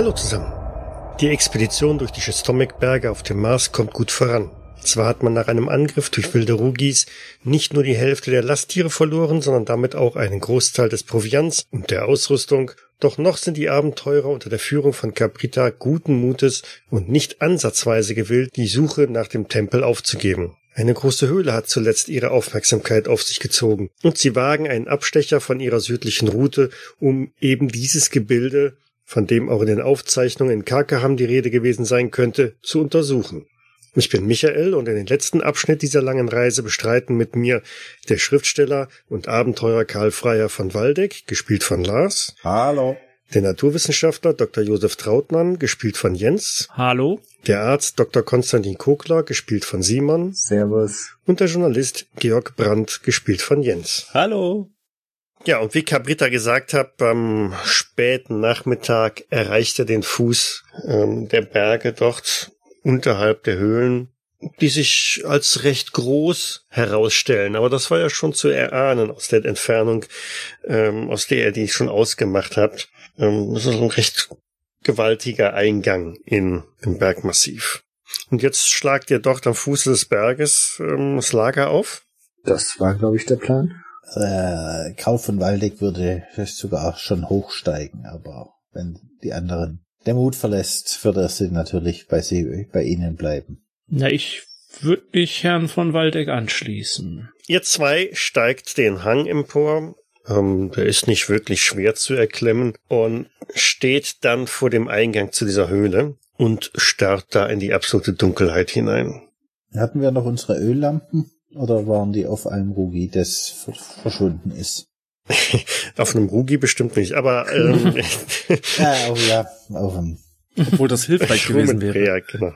Hallo zusammen. Die Expedition durch die Stomach-Berge auf dem Mars kommt gut voran. Zwar hat man nach einem Angriff durch wilde Rugis nicht nur die Hälfte der Lasttiere verloren, sondern damit auch einen Großteil des Proviants und der Ausrüstung, doch noch sind die Abenteurer unter der Führung von Caprita guten Mutes und nicht ansatzweise gewillt, die Suche nach dem Tempel aufzugeben. Eine große Höhle hat zuletzt ihre Aufmerksamkeit auf sich gezogen, und sie wagen einen Abstecher von ihrer südlichen Route, um eben dieses Gebilde von dem auch in den Aufzeichnungen in Karkaham die Rede gewesen sein könnte, zu untersuchen. Ich bin Michael und in den letzten Abschnitt dieser langen Reise bestreiten mit mir der Schriftsteller und Abenteurer Karl Freier von Waldeck, gespielt von Lars. Hallo. Der Naturwissenschaftler Dr. Josef Trautmann, gespielt von Jens. Hallo. Der Arzt Dr. Konstantin Kokler, gespielt von Simon. Servus. Und der Journalist Georg Brandt, gespielt von Jens. Hallo. Ja, und wie Cabrita gesagt hat, am späten Nachmittag erreicht er den Fuß ähm, der Berge dort unterhalb der Höhlen, die sich als recht groß herausstellen. Aber das war ja schon zu erahnen aus der Entfernung, ähm, aus der er die schon ausgemacht hat. Ähm, das ist ein recht gewaltiger Eingang in im Bergmassiv. Und jetzt schlagt ihr dort am Fuße des Berges ähm, das Lager auf. Das war, glaube ich, der Plan äh, Karl von Waldeck würde sogar schon hochsteigen, aber wenn die anderen der Mut verlässt, würde er sie natürlich bei, sie, bei ihnen bleiben. Na, ich würde mich Herrn von Waldeck anschließen. Ihr zwei steigt den Hang empor. Ähm, der ist nicht wirklich schwer zu erklimmen und steht dann vor dem Eingang zu dieser Höhle und starrt da in die absolute Dunkelheit hinein. Hatten wir noch unsere Öllampen? Oder waren die auf einem Rugi, das verschwunden ist? auf einem Rugi bestimmt nicht, aber ähm, ja, oh ja, auf einem. Obwohl das hilfreich gewesen wäre. Ja, genau.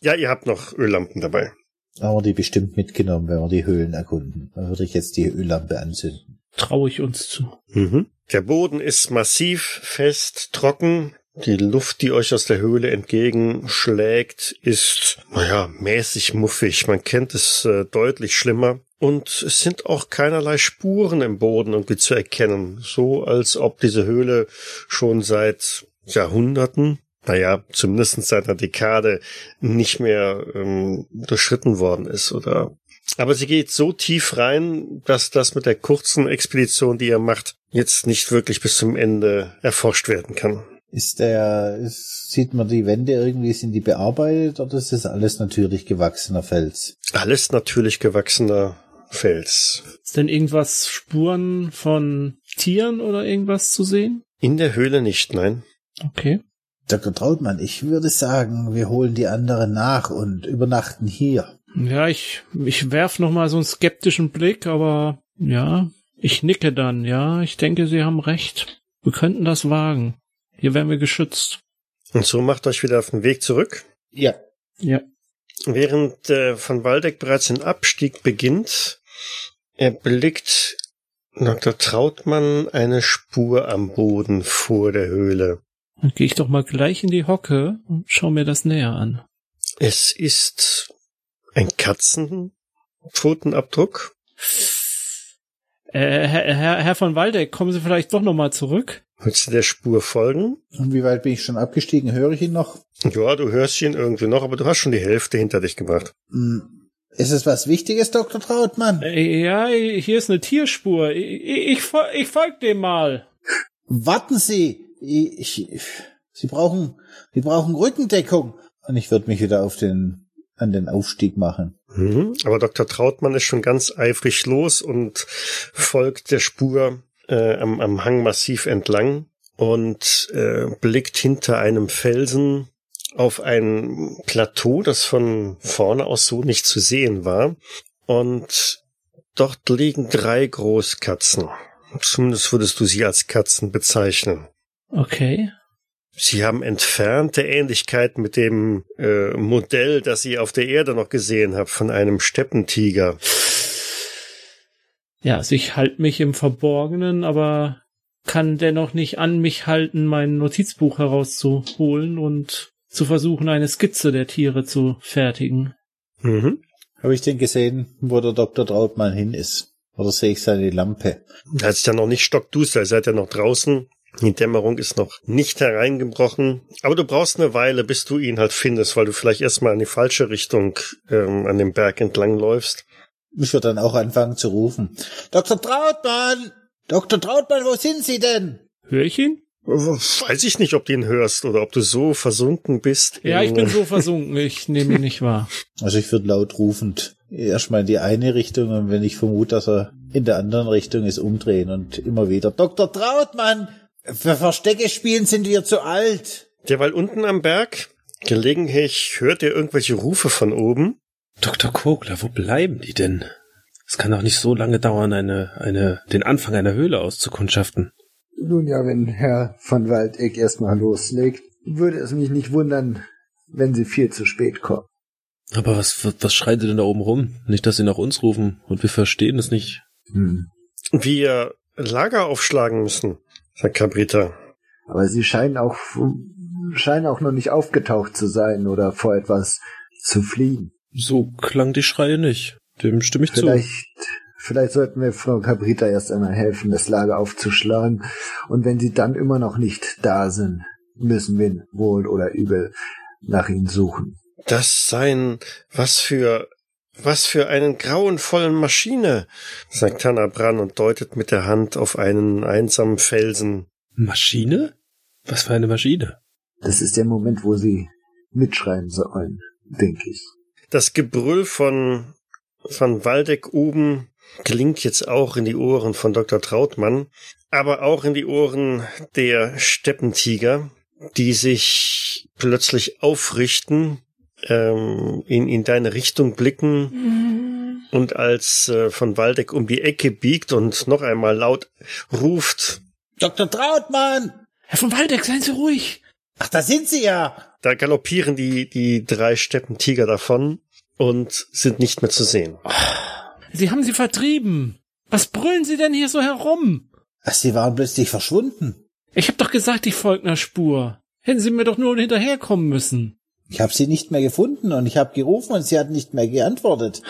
ja, ihr habt noch Öllampen dabei. Aber die bestimmt mitgenommen, wenn wir die Höhlen erkunden. Dann würde ich jetzt die Öllampe anzünden. Traue ich uns zu. Mhm. Der Boden ist massiv, fest, trocken. Die Luft, die euch aus der Höhle entgegenschlägt, ist, naja, mäßig muffig. Man kennt es äh, deutlich schlimmer. Und es sind auch keinerlei Spuren im Boden irgendwie zu erkennen. So als ob diese Höhle schon seit Jahrhunderten, naja, zumindest seit einer Dekade nicht mehr ähm, durchschritten worden ist oder aber sie geht so tief rein, dass das mit der kurzen Expedition, die ihr macht, jetzt nicht wirklich bis zum Ende erforscht werden kann. Ist der, ist, sieht man die Wände irgendwie, sind die bearbeitet oder ist das alles natürlich gewachsener Fels? Alles natürlich gewachsener Fels. Ist denn irgendwas Spuren von Tieren oder irgendwas zu sehen? In der Höhle nicht, nein. Okay. Dr. Trautmann, ich würde sagen, wir holen die anderen nach und übernachten hier. Ja, ich, ich werf noch mal so einen skeptischen Blick, aber ja, ich nicke dann, ja, ich denke, Sie haben recht. Wir könnten das wagen. Hier wären wir geschützt. Und so macht euch wieder auf den Weg zurück? Ja. Ja. Während äh, von Waldeck bereits den Abstieg beginnt, erblickt Dr. Trautmann eine Spur am Boden vor der Höhle. Dann gehe ich doch mal gleich in die Hocke und schau mir das näher an. Es ist ein Katzenpfotenabdruck. Äh, Herr, Herr, Herr von Waldeck, kommen Sie vielleicht doch noch mal zurück? Willst du der Spur folgen? Und wie weit bin ich schon abgestiegen? Höre ich ihn noch? Ja, du hörst ihn irgendwie noch, aber du hast schon die Hälfte hinter dich gebracht. Hm. Ist es was Wichtiges, Dr. Trautmann? Äh, ja, hier ist eine Tierspur. Ich, ich, ich folge dem mal. Warten Sie. Ich, ich, Sie brauchen, Sie brauchen Rückendeckung. Und ich würde mich wieder auf den, an den Aufstieg machen. Mhm, aber Dr. Trautmann ist schon ganz eifrig los und folgt der Spur äh, am, am Hang massiv entlang und äh, blickt hinter einem Felsen auf ein Plateau, das von vorne aus so nicht zu sehen war. Und dort liegen drei Großkatzen. Zumindest würdest du sie als Katzen bezeichnen. Okay. Sie haben entfernte Ähnlichkeit mit dem äh, Modell, das ihr auf der Erde noch gesehen habt, von einem Steppentiger. Ja, also ich halte mich im Verborgenen, aber kann dennoch nicht an mich halten, mein Notizbuch herauszuholen und zu versuchen, eine Skizze der Tiere zu fertigen. Mhm. Habe ich denn gesehen, wo der Dr. Trautmann hin ist? Oder sehe ich seine Lampe? Er ist ja noch nicht stockduster, ihr seid ja noch draußen. Die Dämmerung ist noch nicht hereingebrochen, aber du brauchst eine Weile, bis du ihn halt findest, weil du vielleicht erstmal in die falsche Richtung ähm, an dem Berg entlang läufst. Ich würde dann auch anfangen zu rufen. Dr. Trautmann! Dr. Trautmann, wo sind Sie denn? Hör ich ihn? Weiß ich nicht, ob du ihn hörst oder ob du so versunken bist. Ja, ich in- bin so versunken, ich nehme ihn nicht wahr. Also ich würde laut rufend erstmal in die eine Richtung und wenn ich vermute, dass er in der anderen Richtung ist, umdrehen und immer wieder. Dr. Trautmann! Für Verstecke spielen sind wir zu alt. Derweil unten am Berg, gelegentlich hört ihr irgendwelche Rufe von oben. Dr. Kogler, wo bleiben die denn? Es kann doch nicht so lange dauern, eine, eine, den Anfang einer Höhle auszukundschaften. Nun ja, wenn Herr von Waldeck erstmal loslegt, würde es mich nicht wundern, wenn sie viel zu spät kommen. Aber was, was, was schreit ihr denn da oben rum? Nicht, dass sie nach uns rufen und wir verstehen es nicht. Hm. Wir Lager aufschlagen müssen, sagt Cabrita. Aber sie scheinen auch, scheinen auch noch nicht aufgetaucht zu sein oder vor etwas zu fliehen. So klang die Schreie nicht. Dem stimme ich zu. Vielleicht, vielleicht sollten wir Frau Cabrita erst einmal helfen, das Lager aufzuschlagen. Und wenn sie dann immer noch nicht da sind, müssen wir wohl oder übel nach ihnen suchen. Das sein, was für, was für einen grauenvollen Maschine, sagt Tanner Bran und deutet mit der Hand auf einen einsamen Felsen. Maschine? Was für eine Maschine? Das ist der Moment, wo sie mitschreiben sollen, denke ich. Das Gebrüll von, von Waldeck oben klingt jetzt auch in die Ohren von Dr. Trautmann, aber auch in die Ohren der Steppentiger, die sich plötzlich aufrichten, ähm, in, in deine Richtung blicken und als äh, von Waldeck um die Ecke biegt und noch einmal laut ruft, Dr. Trautmann! Herr von Waldeck, seien Sie ruhig. Ach, da sind Sie ja! Da galoppieren die, die drei Steppentiger davon und sind nicht mehr zu sehen. Sie haben sie vertrieben. Was brüllen Sie denn hier so herum? Ach, Sie waren plötzlich verschwunden. Ich hab doch gesagt, ich folge einer Spur. Hätten Sie mir doch nur hinterherkommen müssen. Ich habe Sie nicht mehr gefunden und ich habe gerufen und Sie hat nicht mehr geantwortet.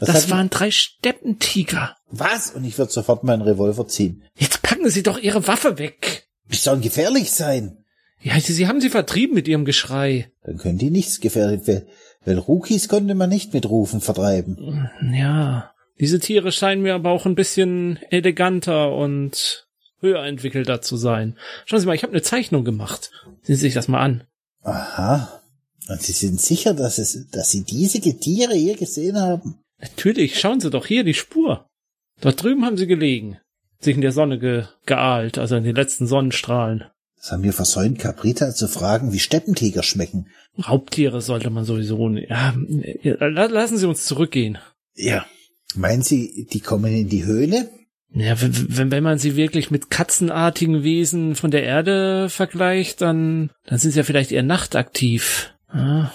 Was Das hat- waren drei Steppentiger. Was? Und ich würde sofort meinen Revolver ziehen. Jetzt packen Sie doch Ihre Waffe weg. Die sollen gefährlich sein. Ja, Sie, Sie haben sie vertrieben mit Ihrem Geschrei. Dann können die nichts gefährlich, weil, weil Rookies konnte man nicht mit Rufen vertreiben. Ja, diese Tiere scheinen mir aber auch ein bisschen eleganter und höher entwickelter zu sein. Schauen Sie mal, ich habe eine Zeichnung gemacht. Sehen Sie sich das mal an. Aha. Und Sie sind sicher, dass es, dass Sie diese Tiere hier gesehen haben? Natürlich, schauen Sie doch hier die Spur. Dort drüben haben sie gelegen. Sich in der Sonne ge geahlt, also in den letzten Sonnenstrahlen. Das haben wir versäumt, Caprita zu fragen, wie Steppentiger schmecken. Raubtiere sollte man sowieso nicht. Ja, la- lassen Sie uns zurückgehen. Ja. Meinen Sie, die kommen in die Höhle? Ja, wenn, wenn, wenn man sie wirklich mit katzenartigen Wesen von der Erde vergleicht, dann, dann sind sie ja vielleicht eher nachtaktiv. Ja,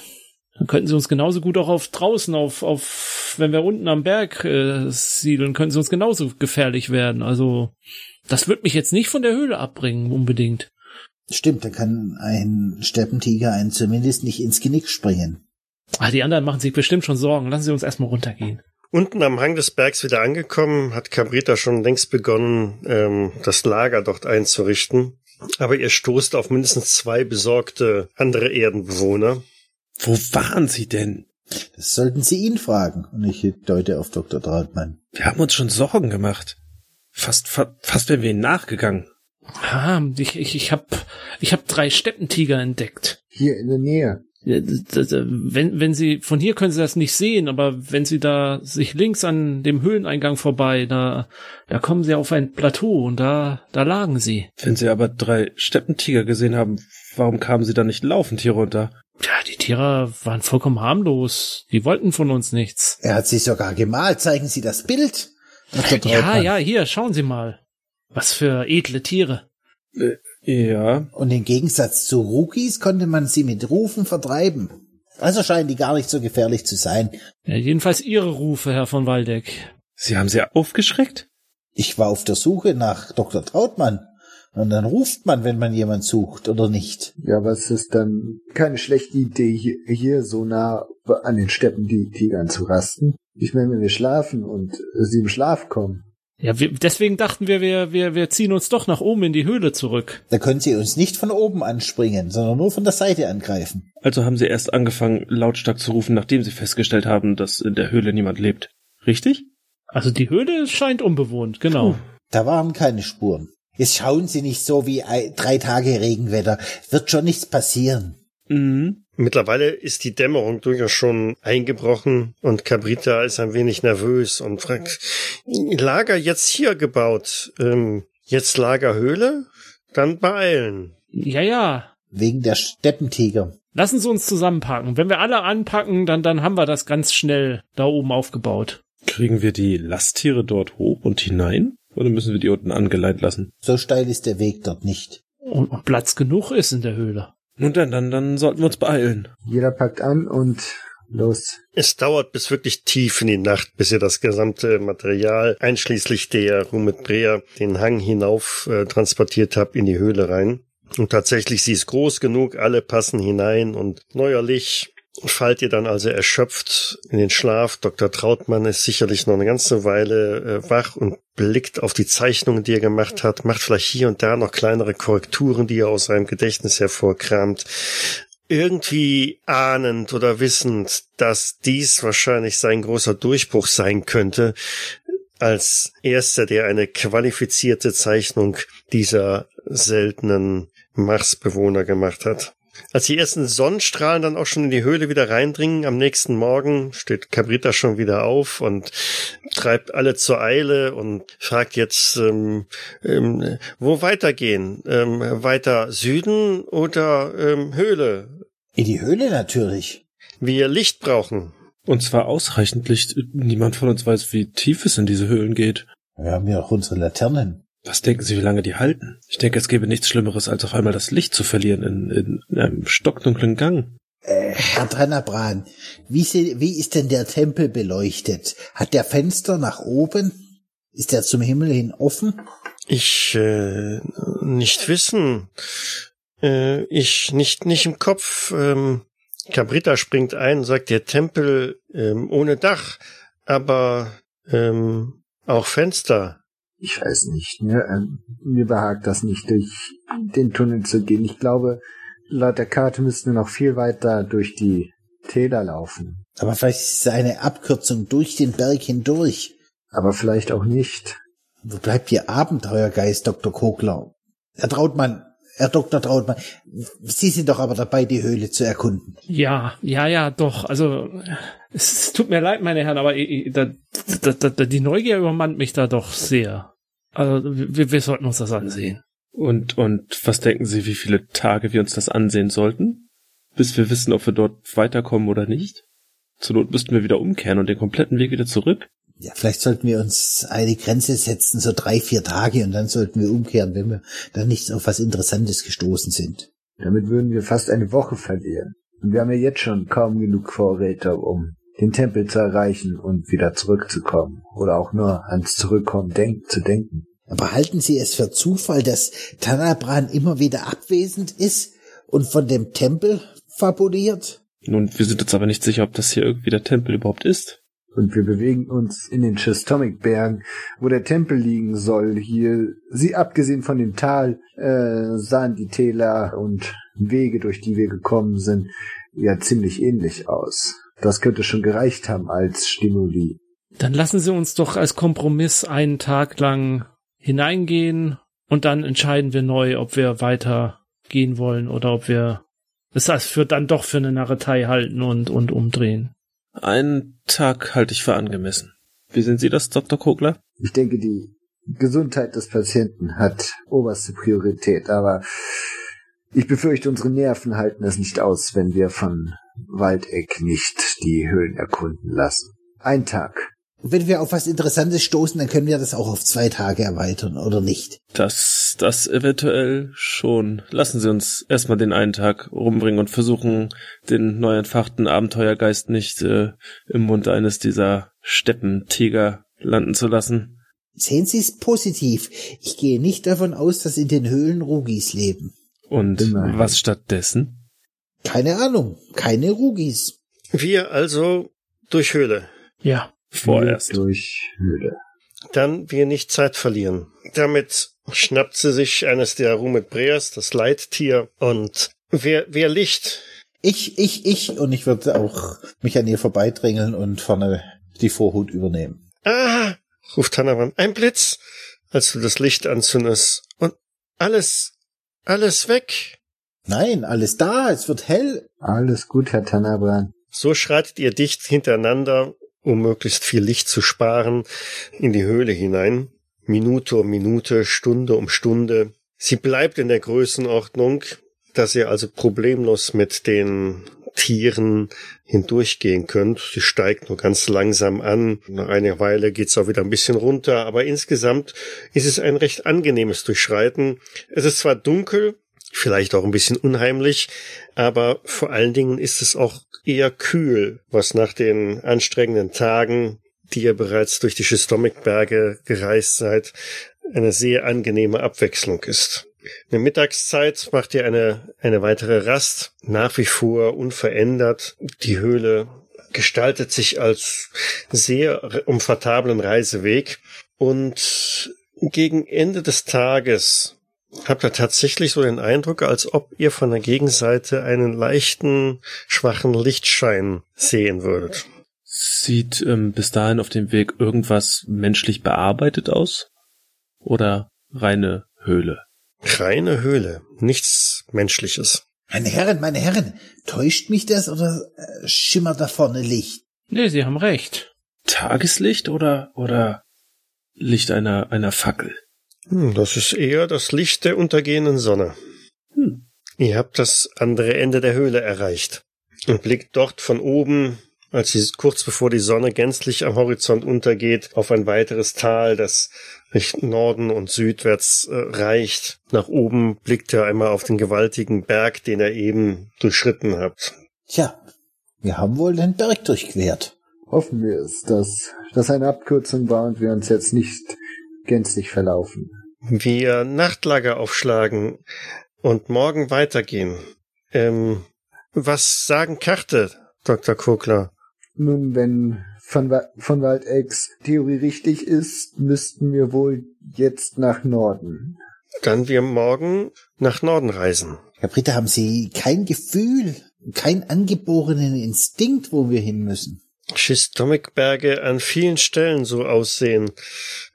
dann könnten sie uns genauso gut auch auf draußen, auf, auf, wenn wir unten am Berg äh, siedeln, könnten sie uns genauso gefährlich werden. Also, das wird mich jetzt nicht von der Höhle abbringen, unbedingt. Stimmt, da kann ein Steppentiger einen zumindest nicht ins Genick springen. Ah, die anderen machen sich bestimmt schon Sorgen. Lassen Sie uns erstmal runtergehen. Unten am Hang des Bergs wieder angekommen, hat Cabrita schon längst begonnen, ähm, das Lager dort einzurichten. Aber ihr stoßt auf mindestens zwei besorgte andere Erdenbewohner. Wo waren sie denn? Das sollten Sie ihn fragen. Und ich deute auf Dr. Trautmann. Wir haben uns schon Sorgen gemacht. Fast, fa fast wären wir ihnen nachgegangen. Ah, ich, ich, ich hab, ich hab drei Steppentiger entdeckt. Hier in der Nähe. Wenn, wenn Sie, von hier können Sie das nicht sehen, aber wenn Sie da sich links an dem Höhleneingang vorbei, da, da kommen Sie auf ein Plateau und da, da lagen Sie. Wenn sie aber drei Steppentiger gesehen haben, warum kamen sie dann nicht laufend hier runter? Ja, die Tiere waren vollkommen harmlos. Die wollten von uns nichts. Er hat sie sogar gemalt. Zeigen Sie das Bild. Ja, ja, hier, schauen Sie mal. Was für edle Tiere. Ja, Und im Gegensatz zu Rookies konnte man sie mit Rufen vertreiben. Also scheinen die gar nicht so gefährlich zu sein. Ja, jedenfalls Ihre Rufe, Herr von Waldeck. sie haben sie aufgeschreckt? Ich war auf der Suche nach Dr. Trautmann. Und dann ruft man, wenn man jemand sucht, oder nicht? Ja, was ist dann keine schlechte Idee, hier, hier so nah an den Steppen die Tigern zu rasten? Ich meine, wenn wir schlafen und sie im Schlaf kommen, Ja, wir, deswegen dachten wir, wir, wir, wir ziehen uns doch nach oben in die Höhle zurück. Da können sie uns nicht von oben anspringen, sondern nur von der Seite angreifen. Also haben sie erst angefangen, lautstark zu rufen, nachdem sie festgestellt haben, dass in der Höhle niemand lebt. Richtig? Also die Höhle scheint unbewohnt, genau. Da waren keine Spuren. Jetzt schauen Sie nicht so wie ei- drei Tage Regenwetter. Wird schon nichts passieren. Mhm. Mittlerweile ist die Dämmerung durchaus schon eingebrochen und Cabrita ist ein wenig nervös und fragt, Lager jetzt hier gebaut, ähm, jetzt Lagerhöhle? Dann beeilen. Ja, ja. Wegen der Steppentiger. Lassen Sie uns zusammenpacken. Wenn wir alle anpacken, dann, dann haben wir das ganz schnell da oben aufgebaut. Kriegen wir die Lasttiere dort hoch und hinein? Oder müssen wir die unten angeleitet lassen? So steil ist der Weg dort nicht. Und, und Platz genug ist in der Höhle. Nun dann, dann, dann sollten wir uns beeilen. Jeder packt an und los. Es dauert bis wirklich tief in die Nacht, bis ihr das gesamte Material, einschließlich der Rumit Brea, den Hang hinauf äh, transportiert habt in die Höhle rein. Und tatsächlich, sie ist groß genug, alle passen hinein und neuerlich fallt ihr dann also erschöpft in den Schlaf. Dr. Trautmann ist sicherlich noch eine ganze Weile äh, wach und blickt auf die Zeichnungen, die er gemacht hat, macht vielleicht hier und da noch kleinere Korrekturen, die er aus seinem Gedächtnis hervorkramt irgendwie ahnend oder wissend, dass dies wahrscheinlich sein großer Durchbruch sein könnte, als erster, der eine qualifizierte Zeichnung dieser seltenen Marsbewohner gemacht hat. Als die ersten Sonnenstrahlen dann auch schon in die Höhle wieder reindringen, am nächsten Morgen steht Cabrita schon wieder auf und treibt alle zur Eile und fragt jetzt, ähm, ähm, wo weitergehen? Ähm, weiter Süden oder ähm, Höhle? In die Höhle natürlich. Wir Licht brauchen. Und zwar ausreichend Licht. Niemand von uns weiß, wie tief es in diese Höhlen geht. Wir haben ja auch unsere Laternen. Was denken Sie, wie lange die halten? Ich denke, es gäbe nichts Schlimmeres, als auf einmal das Licht zu verlieren in, in, in einem stockdunklen Gang. Äh, Herr Trennabran, wie, se- wie ist denn der Tempel beleuchtet? Hat der Fenster nach oben? Ist der zum Himmel hin offen? Ich äh, nicht wissen. Äh, ich nicht nicht im Kopf. Ähm, Cabrita springt ein und sagt, der Tempel ähm, ohne Dach, aber ähm, auch Fenster. Ich weiß nicht, ne? ähm, mir behagt das nicht, durch den Tunnel zu gehen. Ich glaube, laut der Karte müssten wir noch viel weiter durch die Täler laufen. Aber vielleicht ist es eine Abkürzung durch den Berg hindurch. Aber vielleicht auch nicht. Wo bleibt Ihr Abenteuergeist, Dr. Kogler? Herr Trautmann, Herr Dr. Trautmann, Sie sind doch aber dabei, die Höhle zu erkunden. Ja, ja, ja, doch. Also es tut mir leid, meine Herren, aber ich- ich- da, da, da, da, die Neugier übermannt mich da doch sehr. Also wir, wir sollten uns das ansehen. Und, und was denken Sie, wie viele Tage wir uns das ansehen sollten? Bis wir wissen, ob wir dort weiterkommen oder nicht? Zur Not müssten wir wieder umkehren und den kompletten Weg wieder zurück. Ja, vielleicht sollten wir uns eine Grenze setzen, so drei, vier Tage, und dann sollten wir umkehren, wenn wir dann nicht auf was Interessantes gestoßen sind. Damit würden wir fast eine Woche verlieren. Und wir haben ja jetzt schon kaum genug Vorräte, um den Tempel zu erreichen und wieder zurückzukommen. Oder auch nur ans Zurückkommen denk zu denken. Aber halten Sie es für Zufall, dass Tanabran immer wieder abwesend ist und von dem Tempel fabuliert? Nun, wir sind uns aber nicht sicher, ob das hier irgendwie der Tempel überhaupt ist. Und wir bewegen uns in den Chistomic-Bergen, wo der Tempel liegen soll. Hier, sie abgesehen von dem Tal, äh, sahen die Täler und Wege, durch die wir gekommen sind, ja ziemlich ähnlich aus. Das könnte schon gereicht haben als Stimuli. Dann lassen Sie uns doch als Kompromiss einen Tag lang hineingehen und dann entscheiden wir neu, ob wir weiter gehen wollen oder ob wir es als für dann doch für eine Narretei halten und, und umdrehen. Einen Tag halte ich für angemessen. Wie sehen Sie das, Dr. Kogler? Ich denke, die Gesundheit des Patienten hat oberste Priorität, aber ich befürchte, unsere Nerven halten es nicht aus, wenn wir von Waldeck nicht die Höhlen erkunden lassen. Ein Tag. Und wenn wir auf was Interessantes stoßen, dann können wir das auch auf zwei Tage erweitern, oder nicht? Das, das eventuell schon. Lassen Sie uns erstmal den einen Tag rumbringen und versuchen, den neu entfachten Abenteuergeist nicht äh, im Mund eines dieser Steppentiger landen zu lassen. Sehen Sie es positiv. Ich gehe nicht davon aus, dass in den Höhlen Rugis leben. Und Immerhin. was stattdessen? Keine Ahnung. Keine Rugis. Wir also durch Höhle. Ja. Vorerst. Durch Höhle. Dann wir nicht Zeit verlieren. Damit schnappt sie sich eines der Rumetbreas, das Leittier, und wer, wer Licht? Ich, ich, ich, und ich würde auch mich an ihr vorbeidrängeln und vorne die Vorhut übernehmen. Ah, ruft Tanaban, ein Blitz, als du das Licht anzündest. Und alles, alles weg. Nein, alles da, es wird hell. Alles gut, Herr Tanabran. So schreitet ihr dicht hintereinander, um möglichst viel Licht zu sparen, in die Höhle hinein. Minute um Minute, Stunde um Stunde. Sie bleibt in der Größenordnung, dass ihr also problemlos mit den Tieren hindurchgehen könnt. Sie steigt nur ganz langsam an. Nach einer Weile geht's auch wieder ein bisschen runter, aber insgesamt ist es ein recht angenehmes Durchschreiten. Es ist zwar dunkel, vielleicht auch ein bisschen unheimlich, aber vor allen Dingen ist es auch eher kühl, was nach den anstrengenden Tagen, die ihr bereits durch die Schistomikberge gereist seid, eine sehr angenehme Abwechslung ist. In der Mittagszeit macht ihr eine, eine weitere Rast, nach wie vor unverändert. Die Höhle gestaltet sich als sehr umfatablen Reiseweg und gegen Ende des Tages habt ihr tatsächlich so den Eindruck, als ob ihr von der Gegenseite einen leichten, schwachen Lichtschein sehen würdet. Sieht ähm, bis dahin auf dem Weg irgendwas menschlich bearbeitet aus? Oder reine Höhle? Reine Höhle, nichts Menschliches. Meine Herren, meine Herren, täuscht mich das oder äh, schimmert da vorne Licht? Nee, Sie haben recht. Tageslicht oder, oder Licht einer, einer Fackel? Hm, das ist eher das Licht der untergehenden Sonne. Hm. Ihr habt das andere Ende der Höhle erreicht und blickt dort von oben, als sie kurz bevor die Sonne gänzlich am Horizont untergeht, auf ein weiteres Tal, das Richtung Norden und südwärts äh, reicht. Nach oben blickt er einmal auf den gewaltigen Berg, den er eben durchschritten habt. Tja, wir haben wohl den Berg durchquert. Hoffen wir es, dass das eine Abkürzung war und wir uns jetzt nicht gänzlich verlaufen. Wir Nachtlager aufschlagen und morgen weitergehen. Ähm, was sagen Karte, Dr. Kogler? Nun, wenn von, von Waldecks Theorie richtig ist, müssten wir wohl jetzt nach Norden. Dann wir morgen nach Norden reisen. Herr Britta, haben Sie kein Gefühl, keinen angeborenen Instinkt, wo wir hin müssen? Schistomikberge an vielen Stellen so aussehen.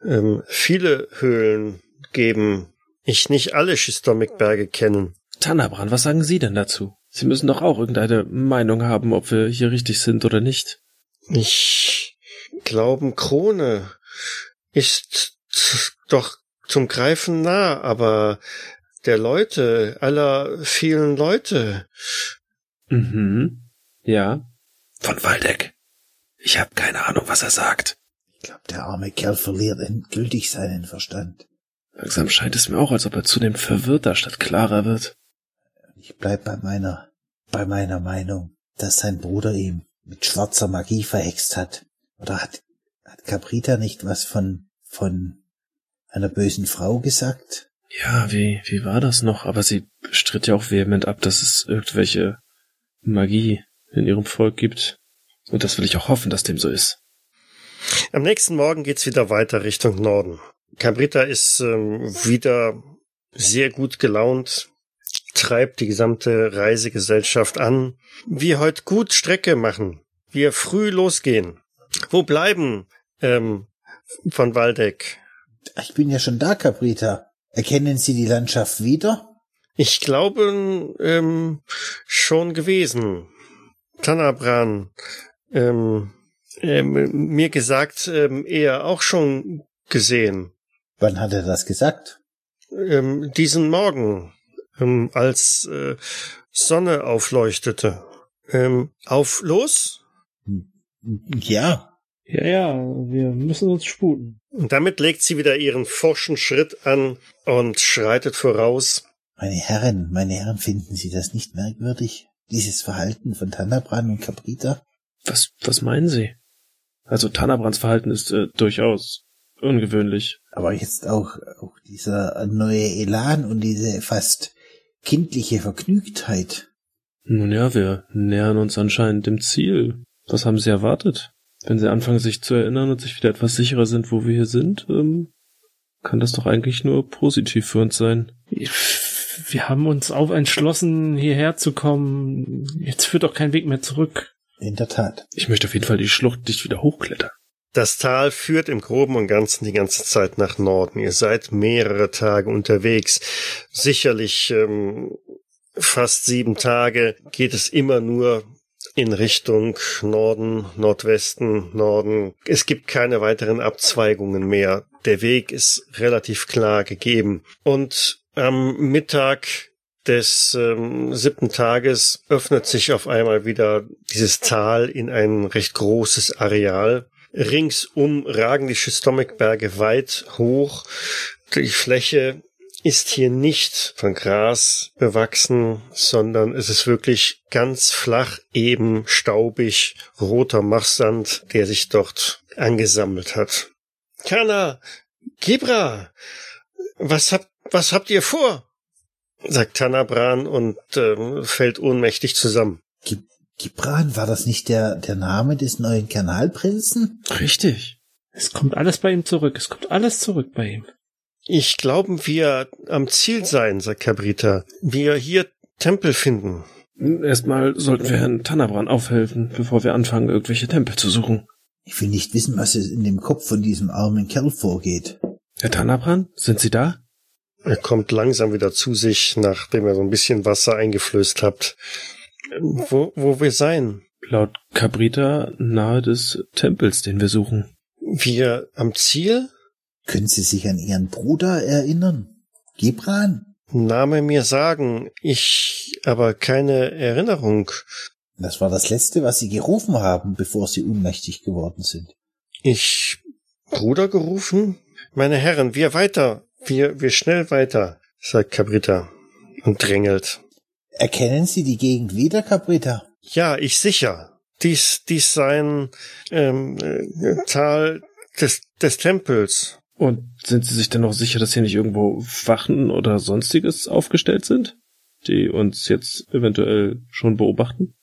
Ähm, viele Höhlen geben. Ich nicht alle Schistomikberge kennen. Tanabran, was sagen Sie denn dazu? Sie müssen doch auch irgendeine Meinung haben, ob wir hier richtig sind oder nicht. Ich glauben Krone ist doch zum Greifen nah, aber der Leute, aller vielen Leute. Mhm. Ja. Von Waldeck. Ich habe keine Ahnung, was er sagt. Ich glaube, der arme Kerl verliert endgültig seinen Verstand. Langsam scheint es mir auch, als ob er zunehmend verwirrter statt klarer wird. Ich bleib bei meiner, bei meiner Meinung, dass sein Bruder ihm mit schwarzer Magie verhext hat. Oder hat, hat Caprita nicht was von, von einer bösen Frau gesagt? Ja, wie, wie war das noch? Aber sie stritt ja auch vehement ab, dass es irgendwelche Magie in ihrem Volk gibt. Und das will ich auch hoffen, dass dem so ist. Am nächsten Morgen geht's wieder weiter Richtung Norden. Cabrita ist ähm, wieder sehr gut gelaunt, treibt die gesamte Reisegesellschaft an. Wir heute gut Strecke machen. Wir früh losgehen. Wo bleiben ähm, von Waldeck? Ich bin ja schon da, Caprita. Erkennen Sie die Landschaft wieder? Ich glaube ähm, schon gewesen. Tanabran ähm, ähm, mir gesagt, ähm, er auch schon gesehen. Wann hat er das gesagt? Ähm, diesen Morgen, ähm, als äh, Sonne aufleuchtete. Ähm, auf los? Ja. Ja, ja, wir müssen uns sputen. Und damit legt sie wieder ihren forschen Schritt an und schreitet voraus. Meine Herren, meine Herren, finden Sie das nicht merkwürdig? Dieses Verhalten von Tannabran und Caprita? Was, was meinen Sie? Also Tannabrans Verhalten ist äh, durchaus ungewöhnlich. Aber jetzt auch, auch dieser neue Elan und diese fast kindliche Vergnügtheit. Nun ja, wir nähern uns anscheinend dem Ziel. Was haben Sie erwartet? Wenn sie anfangen, sich zu erinnern und sich wieder etwas sicherer sind, wo wir hier sind, ähm, kann das doch eigentlich nur positiv für uns sein. Wir haben uns auch entschlossen, hierher zu kommen. Jetzt führt doch kein Weg mehr zurück. In der Tat. Ich möchte auf jeden Fall die Schlucht nicht wieder hochklettern. Das Tal führt im Groben und Ganzen die ganze Zeit nach Norden. Ihr seid mehrere Tage unterwegs. Sicherlich ähm, fast sieben Tage geht es immer nur in Richtung Norden, Nordwesten, Norden. Es gibt keine weiteren Abzweigungen mehr. Der Weg ist relativ klar gegeben. Und am Mittag des ähm, siebten Tages öffnet sich auf einmal wieder dieses Tal in ein recht großes Areal. Ringsum ragen die Schistomikberge weit hoch. Die Fläche ist hier nicht von Gras bewachsen, sondern es ist wirklich ganz flach, eben, staubig, roter Machsand, der sich dort angesammelt hat. Kana, Gibra, was habt, was habt ihr vor? sagt Tanabran und äh, fällt ohnmächtig zusammen. Gibran, war das nicht der, der Name des neuen Kanalprinzen? Richtig. Es kommt alles bei ihm zurück. Es kommt alles zurück bei ihm. Ich glaube, wir am Ziel sein, sagt Cabrita. Wir hier Tempel finden. Erstmal sollten wir Herrn Tanabran aufhelfen, bevor wir anfangen, irgendwelche Tempel zu suchen. Ich will nicht wissen, was in dem Kopf von diesem armen Kerl vorgeht. Herr Tanabran, sind Sie da? Er kommt langsam wieder zu sich, nachdem er so ein bisschen Wasser eingeflößt habt. Wo, wo wir sein? Laut Cabrita nahe des Tempels, den wir suchen. Wir am Ziel? Können Sie sich an Ihren Bruder erinnern? Gibran? Name mir sagen, ich aber keine Erinnerung. Das war das Letzte, was Sie gerufen haben, bevor Sie unmächtig geworden sind. Ich Bruder gerufen? Meine Herren, wir weiter, wir, wir schnell weiter, sagt Cabrita und drängelt. Erkennen Sie die Gegend wieder, Cabrita? Ja, ich sicher. Dies, dies sein ähm, äh, Tal des, des Tempels. Und sind Sie sich denn noch sicher, dass hier nicht irgendwo Wachen oder sonstiges aufgestellt sind, die uns jetzt eventuell schon beobachten?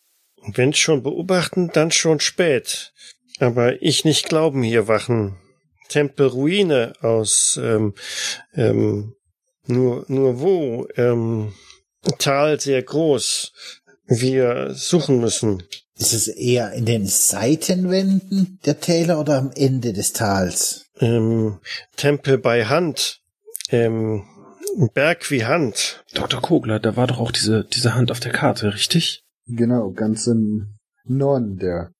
Wenn schon beobachten, dann schon spät. Aber ich nicht glauben hier Wachen. Tempelruine aus ähm, ähm, nur nur wo ähm, Tal sehr groß. Wir suchen müssen. Ist es eher in den Seitenwänden der Täler oder am Ende des Tals? Ähm, Tempel bei Hand. Ähm, Berg wie Hand. Dr. Kogler, da war doch auch diese, diese Hand auf der Karte, richtig? Genau, ganz im Norden der,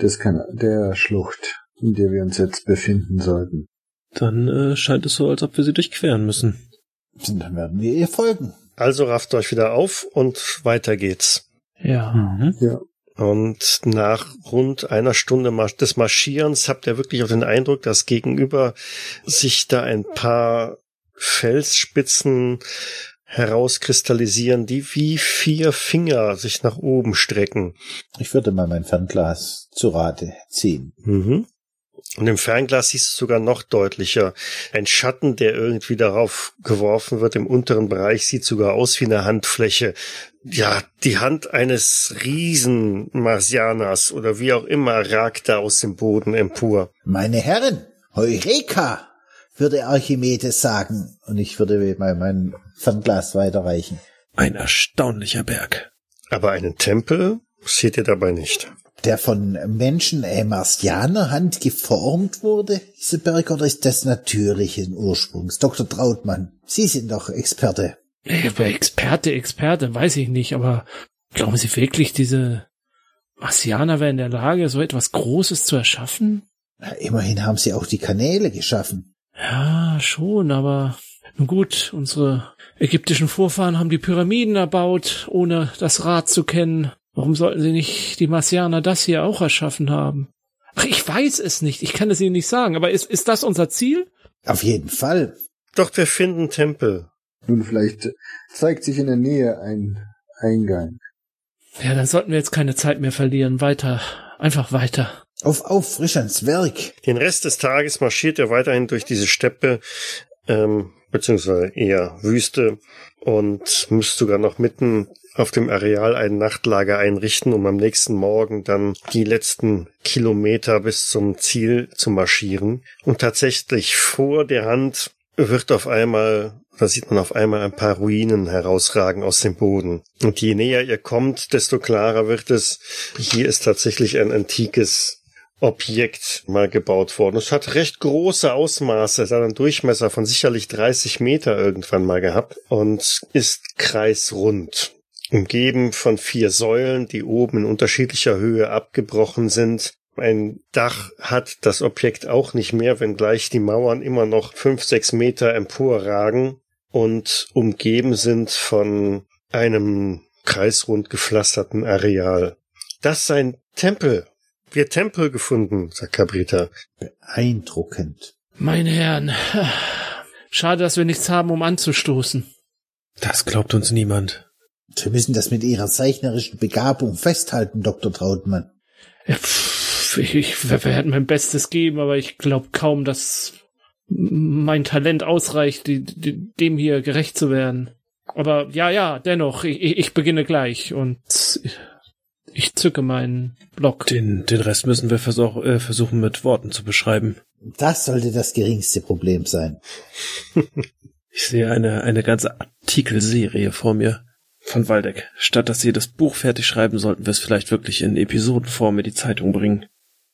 des kan der Schlucht, in der wir uns jetzt befinden sollten. Dann äh, scheint es so, als ob wir sie durchqueren müssen. Dann werden wir ihr folgen. Also rafft euch wieder auf und weiter geht's. Ja. Mhm. Ja. Und nach rund einer Stunde des Marschierens habt ihr wirklich auch den Eindruck, dass gegenüber sich da ein paar Felsspitzen herauskristallisieren, die wie vier Finger sich nach oben strecken. Ich würde mal mein Fernglas zu Rate ziehen. Mhm. Und im Fernglas siehst du sogar noch deutlicher. Ein Schatten, der irgendwie darauf geworfen wird im unteren Bereich, sieht sogar aus wie eine Handfläche. Ja, die Hand eines riesen Marsianers oder wie auch immer ragt da aus dem Boden empor. Meine Herren, Heureka, würde Archimedes sagen. Und ich würde mal mein Fernglas weiterreichen. Ein erstaunlicher Berg. Aber einen Tempel seht ihr dabei nicht. Der von Menschen äh, Marsianerhand geformt wurde, dieser Berg, oder ist das natürlichen Ursprungs? Dr. Trautmann, Sie sind doch Experte. Experte, Experte, weiß ich nicht, aber glauben Sie wirklich, diese Marsianer wären in der Lage, so etwas Großes zu erschaffen? Na, immerhin haben Sie auch die Kanäle geschaffen. Ja, schon, aber nun gut, unsere ägyptischen Vorfahren haben die Pyramiden erbaut, ohne das Rad zu kennen. Warum sollten sie nicht die Marsianer das hier auch erschaffen haben? Ach, ich weiß es nicht, ich kann es Ihnen nicht sagen, aber ist, ist das unser Ziel? Auf jeden Fall. Doch wir finden Tempel. Nun, vielleicht zeigt sich in der Nähe ein Eingang. Ja, dann sollten wir jetzt keine Zeit mehr verlieren. Weiter, einfach weiter. Auf, auf, frisch ans Werk. Den Rest des Tages marschiert er weiterhin durch diese Steppe, ähm, beziehungsweise eher Wüste und müsst sogar noch mitten auf dem Areal ein Nachtlager einrichten, um am nächsten Morgen dann die letzten Kilometer bis zum Ziel zu marschieren. Und tatsächlich vor der Hand wird auf einmal, da sieht man auf einmal ein paar Ruinen herausragen aus dem Boden. Und je näher ihr kommt, desto klarer wird es, hier ist tatsächlich ein antikes Objekt mal gebaut worden. Es hat recht große Ausmaße, es hat einen Durchmesser von sicherlich 30 Meter irgendwann mal gehabt und ist kreisrund. Umgeben von vier Säulen, die oben in unterschiedlicher Höhe abgebrochen sind. Ein Dach hat das Objekt auch nicht mehr, wenngleich die Mauern immer noch fünf, sechs Meter emporragen und umgeben sind von einem kreisrund gepflasterten Areal. Das ist ein Tempel, wir Tempel gefunden, sagt Cabrita. Beeindruckend. Meine Herren, schade, dass wir nichts haben, um anzustoßen. Das glaubt uns niemand. Sie müssen das mit Ihrer zeichnerischen Begabung festhalten, Dr. Trautmann. Ja, pff, ich, ich werde mein Bestes geben, aber ich glaube kaum, dass mein Talent ausreicht, die, die, dem hier gerecht zu werden. Aber ja, ja, dennoch, ich, ich beginne gleich und ich zücke meinen Block. Den, den Rest müssen wir versuch, äh, versuchen mit Worten zu beschreiben. Das sollte das geringste Problem sein. ich sehe eine, eine ganze Artikelserie vor mir von Waldeck. Statt dass Sie das Buch fertig schreiben, sollten wir es vielleicht wirklich in Episodenform in die Zeitung bringen.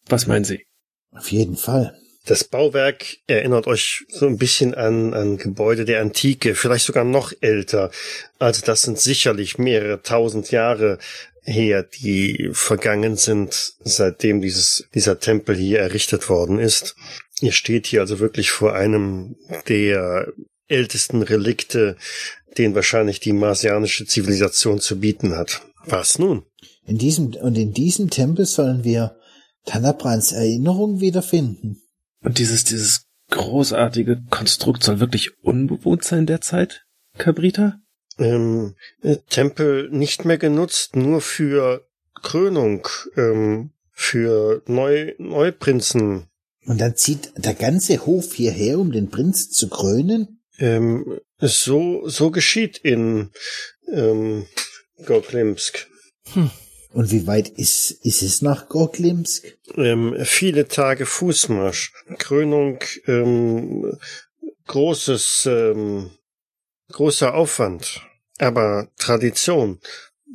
Was meinen Sie? Auf jeden Fall. Das Bauwerk erinnert euch so ein bisschen an, an Gebäude der Antike, vielleicht sogar noch älter. Also das sind sicherlich mehrere tausend Jahre her, die vergangen sind, seitdem dieses, dieser Tempel hier errichtet worden ist. Ihr steht hier also wirklich vor einem der ältesten Relikte, den wahrscheinlich die marsianische Zivilisation zu bieten hat. Was nun? In diesem, und in diesem Tempel sollen wir Tanabrans Erinnerung wiederfinden. Und dieses, dieses großartige Konstrukt soll wirklich unbewohnt sein derzeit, Cabrita? ähm, äh, Tempel nicht mehr genutzt, nur für Krönung, ähm, für Neu Neuprinzen. Und dann zieht der ganze Hof hierher, um den Prinz zu krönen? Ähm, so, so geschieht in ähm, Gorklimsk. Hm. Und wie weit ist, ist es nach Gorklimsk? Ähm, viele Tage Fußmarsch. Krönung, ähm, großes, ähm, großer Aufwand. Aber Tradition,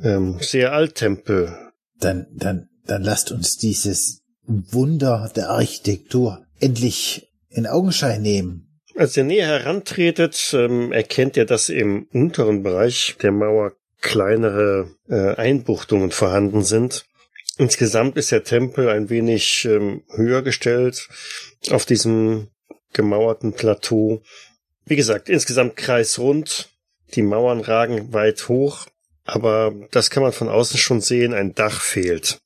ähm, sehr Alttempel. Dann, dann, dann lasst uns dieses Wunder der Architektur endlich in Augenschein nehmen. Als ihr näher herantretet, ähm, erkennt ihr, dass im unteren Bereich der Mauer kleinere äh, Einbuchtungen vorhanden sind. Insgesamt ist der Tempel ein wenig ähm, höher gestellt auf diesem gemauerten Plateau. Wie gesagt, insgesamt kreisrund, die Mauern ragen weit hoch, aber das kann man von außen schon sehen, ein Dach fehlt.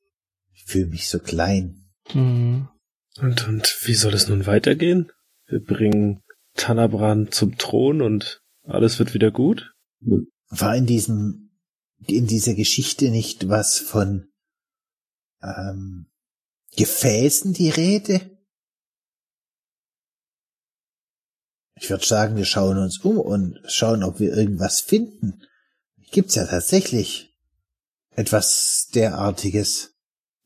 Ich fühle mich so klein. Mhm. Und, und wie soll es nun weitergehen? Wir bringen Tanabran zum Thron und alles wird wieder gut? War in diesem, in dieser Geschichte nicht was von ähm, Gefäßen die Rede? Ich würde sagen, wir schauen uns um und schauen, ob wir irgendwas finden. Gibt's ja tatsächlich etwas derartiges.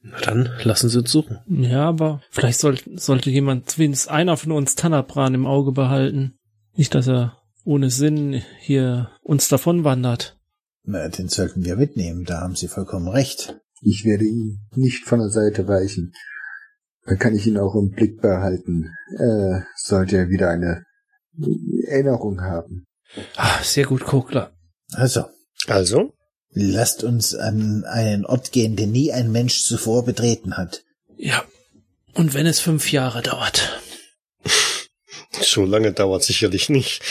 Na dann, lassen Sie uns suchen. Ja, aber vielleicht soll, sollte jemand, zumindest einer von uns Tanabran im Auge behalten. Nicht, dass er ohne Sinn hier uns davon wandert. Na, den sollten wir mitnehmen, da haben Sie vollkommen recht. Ich werde ihm nicht von der Seite weichen. Dann kann ich ihn auch im Blick behalten. Äh, sollte er wieder eine Erinnerung haben. Ah, sehr gut, Kokler. Also. Also? Lasst uns an einen Ort gehen, den nie ein Mensch zuvor betreten hat. Ja. Und wenn es fünf Jahre dauert. So lange dauert sicherlich nicht.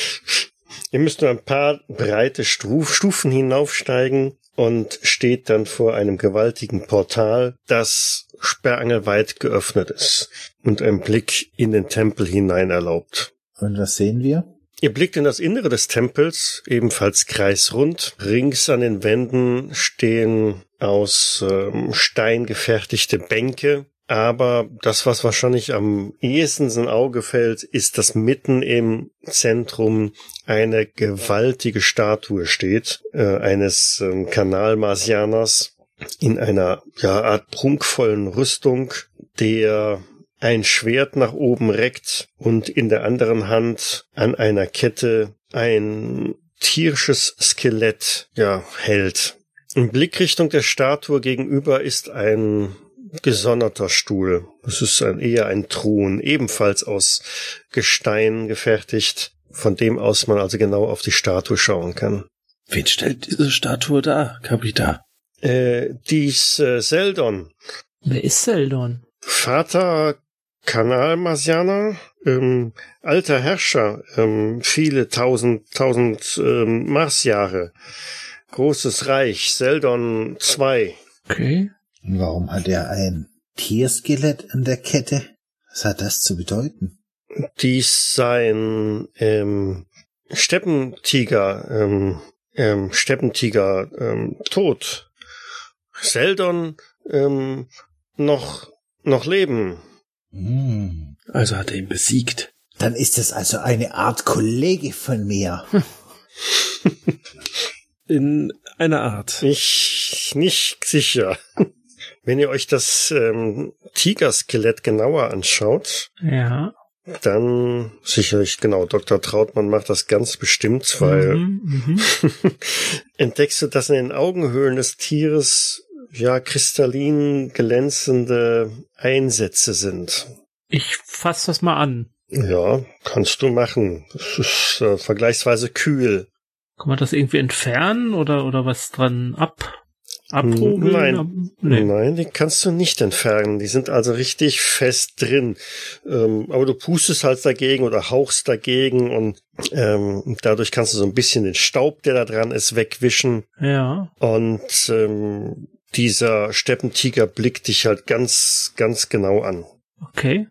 Ihr müsst nur ein paar breite Stufen hinaufsteigen und steht dann vor einem gewaltigen Portal, das sperrangelweit geöffnet ist und ein Blick in den Tempel hinein erlaubt. Und was sehen wir? Ihr blickt in das Innere des Tempels, ebenfalls kreisrund. Rings an den Wänden stehen aus ähm, Stein gefertigte Bänke, Aber das, was wahrscheinlich am ehesten ins Auge fällt, ist, dass mitten im Zentrum eine gewaltige Statue steht, äh, eines äh, Kanalmarsianers in einer ja, Art prunkvollen Rüstung, der ein Schwert nach oben reckt und in der anderen Hand an einer Kette ein tierisches Skelett ja hält. In Blickrichtung der Statue gegenüber ist ein gesonderter Stuhl. Es ist ein, eher ein Thron, ebenfalls aus Gestein gefertigt, von dem aus man also genau auf die Statue schauen kann. Wen stellt diese Statue da, Cabrita? Äh, dies äh, Seldon. Wer ist Seldon? Vater Kanalmarsianer, ähm, alter Herrscher, ähm, viele tausend, tausend ähm, Marsjahre. Großes Reich, Seldon II. Okay. Und warum hat er ein Tierskelett an der Kette? Was hat das zu bedeuten? Dies sein ähm, Steppentiger, ähm, ähm, Steppentiger ähm, tot. Seldon ähm, noch noch leben. Hm. Also hat er ihn besiegt. Dann ist es also eine Art Kollege von mir. In einer Art. Ich nicht sicher. Wenn ihr euch das ähm, Tigerskelett genauer anschaut, Ja. dann sicherlich genau. Dr. Trautmann macht das ganz bestimmt, weil Mhm, mhm. entdeckst du, dass in den Augenhöhlen des Tieres ja kristallin glänzende Einsätze sind. Ich fass das mal an. Ja, kannst du machen. Es ist äh, vergleichsweise kühl. Kann man das irgendwie entfernen oder, oder was dran ab, abhobeln? Nein. Ab- Nee. Nein, die kannst du nicht entfernen. Die sind also richtig fest drin. Ähm, aber du pustest halt dagegen oder hauchst dagegen und ähm, dadurch kannst du so ein bisschen den Staub, der da dran ist, wegwischen. Ja. Und ähm, dieser Steppentiger blickt dich halt ganz, ganz genau an. Okay.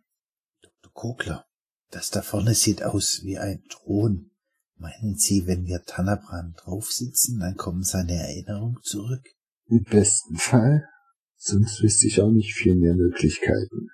Dr. Kogler, das da vorne sieht aus wie ein Thron. Meinen Sie, wenn wir Tanabran draufsitzen, dann kommen seine Erinnerungen zurück? Im besten Fall. Sonst wüsste ich auch nicht viel mehr Möglichkeiten.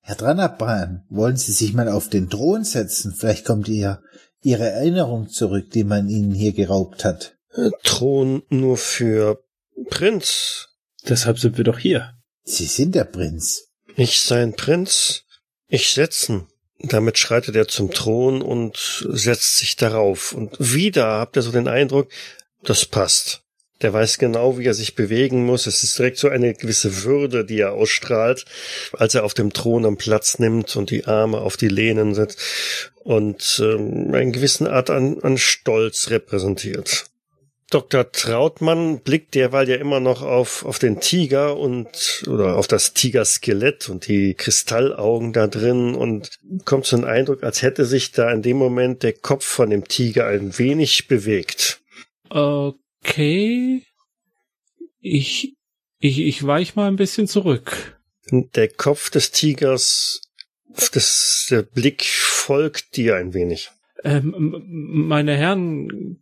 Herr Tanabran, wollen Sie sich mal auf den Thron setzen? Vielleicht kommt ihr Ihre Erinnerung zurück, die man Ihnen hier geraubt hat. Äh, Thron nur für Prinz. Deshalb sind wir doch hier. Sie sind der Prinz. Ich sein Prinz, ich setzen. Damit schreitet er zum Thron und setzt sich darauf. Und wieder habt ihr so den Eindruck, das passt. Der weiß genau, wie er sich bewegen muss. Es ist direkt so eine gewisse Würde, die er ausstrahlt, als er auf dem Thron am Platz nimmt und die Arme auf die Lehnen setzt und ähm, eine gewisse Art an, an Stolz repräsentiert. Dr. Trautmann blickt derweil ja immer noch auf, auf den Tiger und, oder auf das Tigerskelett und die Kristallaugen da drin und kommt so ein Eindruck, als hätte sich da in dem Moment der Kopf von dem Tiger ein wenig bewegt. Okay. Ich, ich, ich weich mal ein bisschen zurück. Der Kopf des Tigers, das, der Blick folgt dir ein wenig. Ähm, meine Herren,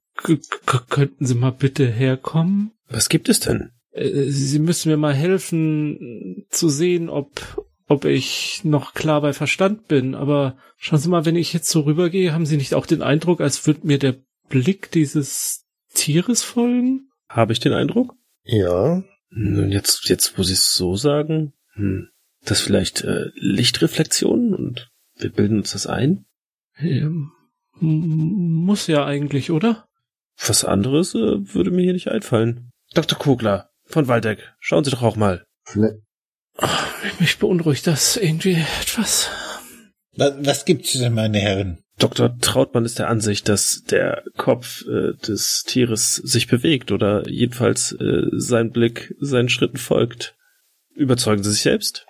könnten Sie mal bitte herkommen? Was gibt es denn? Äh, Sie müssen mir mal helfen zu sehen, ob, ob ich noch klar bei Verstand bin. Aber schauen Sie mal, wenn ich jetzt so rübergehe, haben Sie nicht auch den Eindruck, als würde mir der Blick dieses Tieres folgen? Habe ich den Eindruck? Ja, Nun, jetzt, jetzt, wo Sie es so sagen, hm, das vielleicht äh, Lichtreflexionen und wir bilden uns das ein? M- muss ja eigentlich, oder? Was anderes äh, würde mir hier nicht einfallen. Dr. Kogler von Waldeck, schauen Sie doch auch mal. Vielleicht, Mich beunruhigt das irgendwie etwas. Was, was gibt's denn, meine Herren? Dr. Trautmann ist der Ansicht, dass der Kopf äh, des Tieres sich bewegt oder jedenfalls äh, sein Blick seinen Schritten folgt. Überzeugen Sie sich selbst?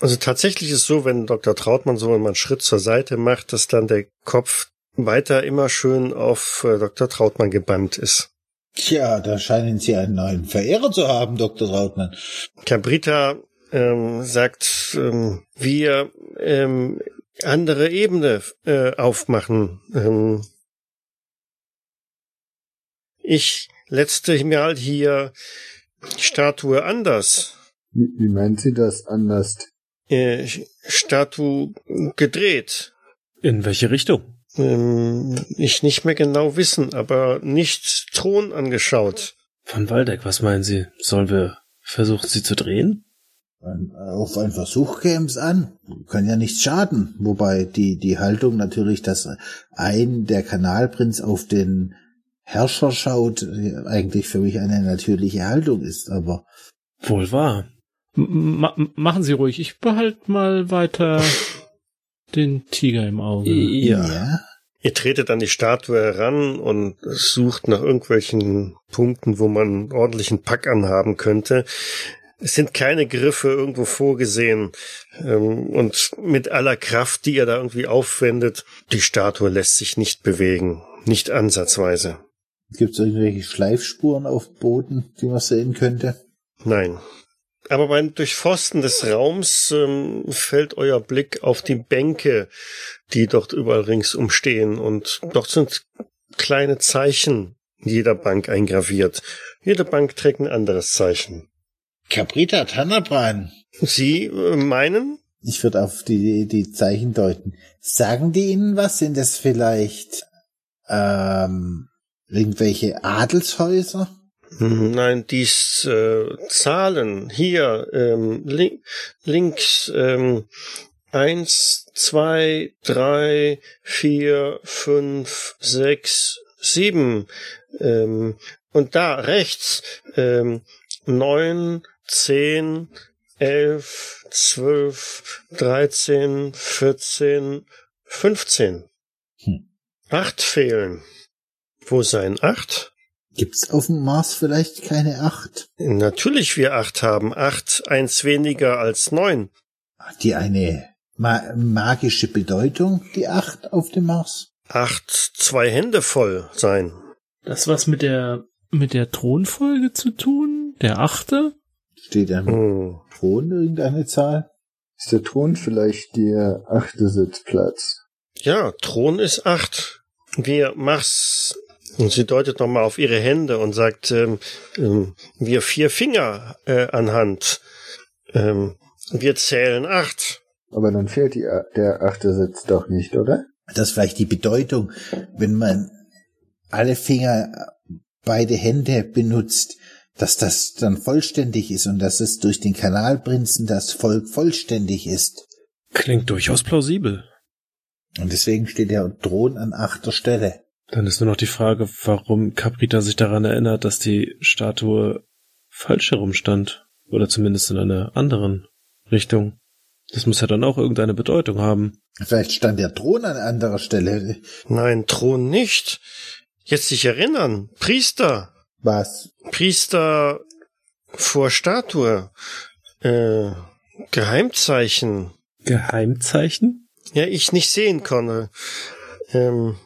also tatsächlich ist so, wenn Dr. Trautmann so immer einen Schritt zur Seite macht, dass dann der Kopf weiter immer schön auf äh, Dr. Trautmann gebannt ist. Tja, da scheinen Sie einen neuen Verehrer zu haben, Dr. Trautmann. Cabrita ähm, sagt, ähm, wir ähm, andere Ebene äh, aufmachen. Ähm, ich letzte Mal hier die Statue anders. wie, wie meint sie das anders? äh, Statue gedreht. In welche Richtung? Ähm, ich nicht mehr genau wissen, aber nicht Thron angeschaut. Von Waldeck, was meinen Sie? Sollen wir versuchen, sie zu drehen? Ein- Auf einen Versuch käm's an. Kann ja nichts schaden. Wobei die, die Haltung natürlich, dass ein der Kanalprinz auf den Herrscher schaut, eigentlich für mich eine natürliche Haltung ist. Aber Wohl wahr. M ma machen Sie ruhig. Ich behalte mal weiter den Tiger im Auge. Ja. Ihr tretet an die Statue heran und sucht nach irgendwelchen Punkten, wo man ordentlichen Pack anhaben könnte. Es sind keine Griffe irgendwo vorgesehen. Ähm, Und mit aller Kraft, die ihr da irgendwie aufwendet, die Statue lässt sich nicht bewegen. Nicht ansatzweise. gibt's irgendwelche Schleifspuren auf Boden, die man sehen könnte? Nein. Aber beim Durchforsten des Raums ähm, fällt euer Blick auf die Bänke, die dort überall ringsum stehen. Und dort sind kleine Zeichen in jeder Bank eingraviert. Jede Bank trägt ein anderes Zeichen. Caprita Tanabran. Sie äh, meinen? Ich würde auf die, die Zeichen deuten. Sagen die Ihnen was? Sind das vielleicht ähm, irgendwelche Adelshäuser? Hm, Nein, dies äh, Zahlen hier ähm, link, links ähm, eins, zwei, drei, vier, fünf, sechs, sieben ähm, und da rechts ähm, neun, zehn, elf, zwölf, dreizehn, vierzehn, fünfzehn. Hm. Acht fehlen. Wo seien acht? Gibt's auf dem Mars vielleicht keine acht? Natürlich wir acht haben. Acht, eins weniger als neun. Hat die eine ma magische Bedeutung, die acht auf dem Mars? Acht, zwei Hände voll sein. Das was mit der mit der Thronfolge zu tun? Der achte? Steht am Hm. Thron irgendeine Zahl? Ist der Thron vielleicht der achte Sitzplatz? Ja, Thron ist acht. Wir Mars. Und sie deutet nochmal auf ihre Hände und sagt, ähm, ähm, wir vier Finger äh, anhand. Ähm, wir zählen acht. Aber dann fehlt die, der achte Sitz doch nicht, oder? Das ist vielleicht die Bedeutung, wenn man alle Finger, beide Hände benutzt, dass das dann vollständig ist und dass es durch den Kanalprinzen das Volk vollständig ist. Klingt durchaus plausibel. Und deswegen steht der Thron an achter Stelle. Dann ist nur noch die Frage, warum Caprita sich daran erinnert, dass die Statue falsch herumstand. Oder zumindest in einer anderen Richtung. Das muss ja dann auch irgendeine Bedeutung haben. Vielleicht stand der Thron an anderer Stelle. Nein, Thron nicht. Jetzt sich erinnern. Priester. Was? Priester vor Statue. Äh, Geheimzeichen. Geheimzeichen? Ja, ich nicht sehen konnte. Ähm,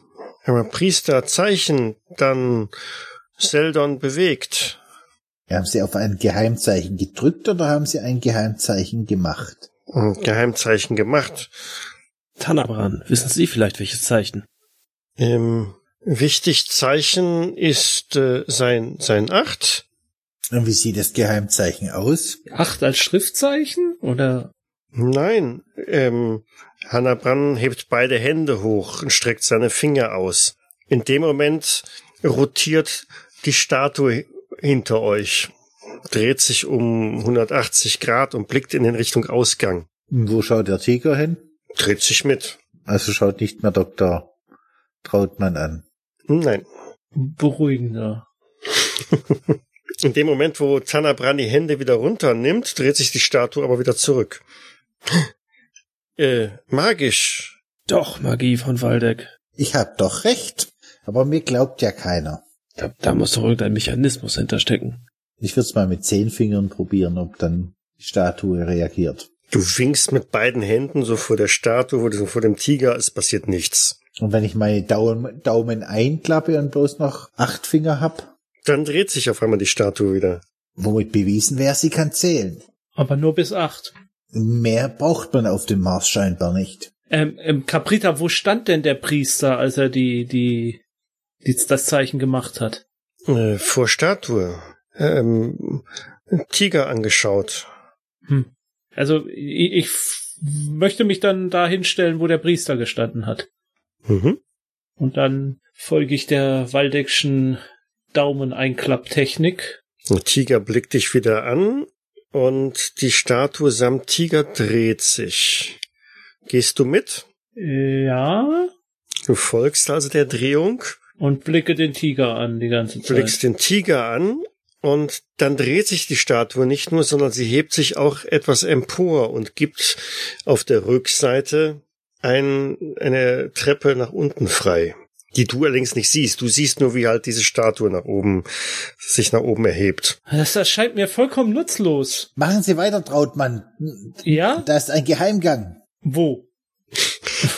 aber Priester Zeichen, dann Seldon bewegt. Haben Sie auf ein Geheimzeichen gedrückt oder haben Sie ein Geheimzeichen gemacht? Geheimzeichen gemacht. Tanabran, wissen Sie vielleicht welches Zeichen? Ähm, wichtig Zeichen ist äh, sein, sein Acht. Und wie sieht das Geheimzeichen aus? Acht als Schriftzeichen? Oder Nein, ähm, Hannabran hebt beide Hände hoch und streckt seine Finger aus. In dem Moment rotiert die Statue hinter euch, dreht sich um 180 Grad und blickt in den Richtung Ausgang. Wo schaut der Tiger hin? Dreht sich mit. Also schaut nicht mehr Dr. Trautmann an. Nein. beruhigender? In dem Moment, wo Tanabran die Hände wieder runternimmt, dreht sich die Statue aber wieder zurück. Äh, magisch. Doch, Magie von Waldeck. Ich hab doch recht, aber mir glaubt ja keiner. Da, da muss doch irgendein Mechanismus hinterstecken. Ich würde es mal mit zehn Fingern probieren, ob dann die Statue reagiert. Du winkst mit beiden Händen so vor der Statue, vor dem, vor dem Tiger, es passiert nichts. Und wenn ich meine Daumen, Daumen einklappe und bloß noch acht Finger hab, Dann dreht sich auf einmal die Statue wieder. womit bewiesen wäre, sie kann zählen. Aber nur bis acht. Mehr braucht man auf dem Mars scheinbar nicht. Ähm, ähm, Caprita, wo stand denn der Priester, als er die, die, die das Zeichen gemacht hat? Äh, vor Statue. Ähm, Tiger angeschaut. Hm. Also ich, ich möchte mich dann da hinstellen, wo der Priester gestanden hat. Mhm. Und dann folge ich der Waldeckschen Daumeneinklapptechnik. Der Tiger blickt dich wieder an und die Statue samt Tiger dreht sich. Gehst du mit? Ja. Du folgst also der Drehung, Und blicke den Tiger an die ganze Zeit. blickst den Tiger an und dann dreht sich die Statue nicht nur, sondern sie hebt sich auch etwas empor und gibt auf der Rückseite ein, eine Treppe nach unten frei, die du allerdings nicht siehst. Du siehst nur, wie halt diese Statue nach oben, sich nach oben erhebt. Das erscheint mir vollkommen nutzlos. Machen Sie weiter, Trautmann. Ja? Da ist ein Geheimgang. Wo?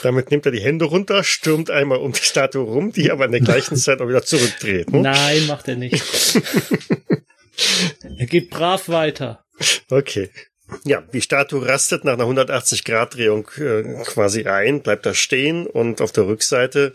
Damit nimmt er die Hände runter, stürmt einmal um die Statue rum, die aber in der gleichen Zeit auch wieder zurückdreht. Ne? Nein, macht er nicht. er geht brav weiter. Okay. Ja, die Statue rastet nach einer 180-Grad-Drehung äh, quasi ein, bleibt da stehen und auf der Rückseite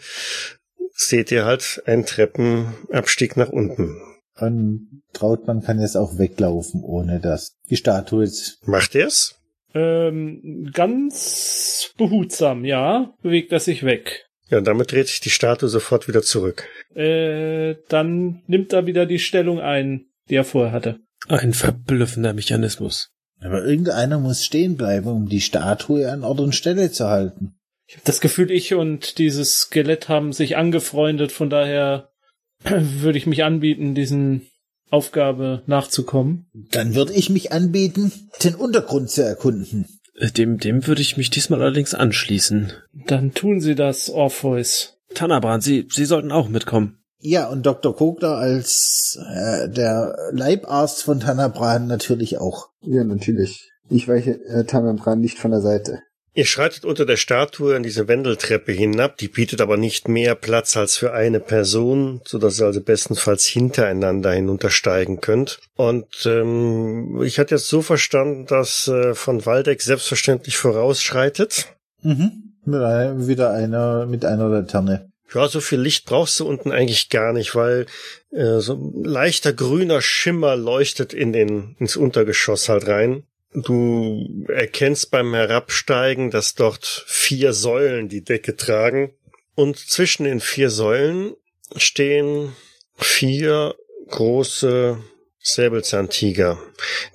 seht ihr halt einen Treppenabstieg nach unten. Und Trautmann kann jetzt auch weglaufen, ohne dass die Statue jetzt. Macht er's? Ähm, ganz behutsam, ja, bewegt er sich weg. Ja, damit dreht sich die Statue sofort wieder zurück. Äh, dann nimmt er wieder die Stellung ein, die er vorher hatte. Ein verblüffender Mechanismus. Aber irgendeiner muss stehen bleiben, um die Statue an Ort und Stelle zu halten. Ich habe das Gefühl, ich und dieses Skelett haben sich angefreundet, von daher würde ich mich anbieten, diesen Aufgabe nachzukommen. Dann würde ich mich anbieten, den Untergrund zu erkunden. Äh, Dem, dem würde ich mich diesmal allerdings anschließen. Dann tun Sie das, Orpheus. Tanabran, Sie, Sie sollten auch mitkommen. Ja, und Dr. Kogler als äh, der Leibarzt von Tanabran natürlich auch. Ja, natürlich. Ich weiche äh, Tamambran nicht von der Seite. Ihr schreitet unter der Statue in diese Wendeltreppe hinab, die bietet aber nicht mehr Platz als für eine Person, so dass ihr also bestenfalls hintereinander hinuntersteigen könnt. Und ähm, ich hatte jetzt so verstanden, dass äh, von Waldeck selbstverständlich vorausschreitet. Mhm. Mit einer, wieder einer mit einer Laterne. Ja, so viel Licht brauchst du unten eigentlich gar nicht, weil äh, so ein leichter grüner Schimmer leuchtet in den ins Untergeschoss halt rein. Du erkennst beim Herabsteigen, dass dort vier Säulen die Decke tragen und zwischen den vier Säulen stehen vier große Säbelzahntiger,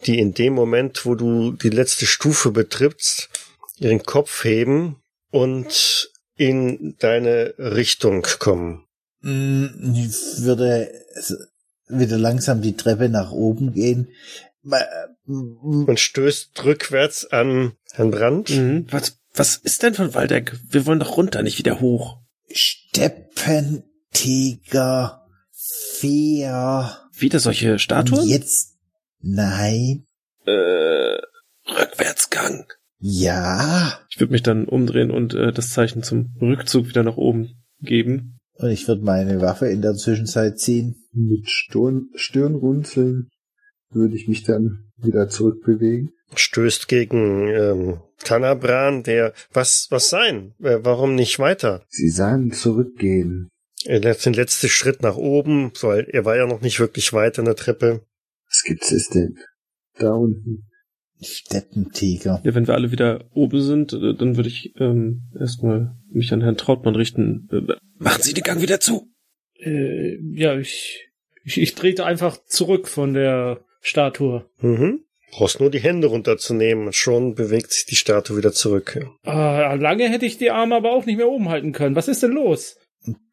die in dem Moment, wo du die letzte Stufe betrittst, ihren Kopf heben und in deine Richtung kommen. Mm, Ich würde wieder langsam die Treppe nach oben gehen. Mm, und stößt rückwärts an Herrn Brandt. Mhm. Was, was ist denn von Waldeck? Wir wollen doch runter, nicht wieder hoch. Steppentiger, Vier. Wieder solche Statuen? Jetzt, nein, Äh, Rückwärtsgang. ja. Ich würde mich dann umdrehen und äh, das Zeichen zum Rückzug wieder nach oben geben. Und ich würde meine Waffe in der Zwischenzeit ziehen. Mit Stirn, Stirnrunzeln würde ich mich dann wieder zurückbewegen. Stößt gegen ähm, Tanabran, der was was sein? Äh, warum nicht weiter? Sie sahen zurückgehen. Er lässt den letzten Schritt nach oben, weil er war ja noch nicht wirklich weit an der Treppe. Was gibt's es denn? Da unten. Steppentiger. Ja, wenn wir alle wieder oben sind, äh, dann würde ich ähm, erstmal mich an Herrn Trautmann richten. Äh, machen Sie den Gang wieder zu. Äh, ja, ich, ich, ich trete einfach zurück von der Statue. Mhm. Brauchst nur die Hände runterzunehmen, schon bewegt sich die Statue wieder zurück. Ah, lange hätte ich die Arme aber auch nicht mehr oben halten können. Was ist denn los?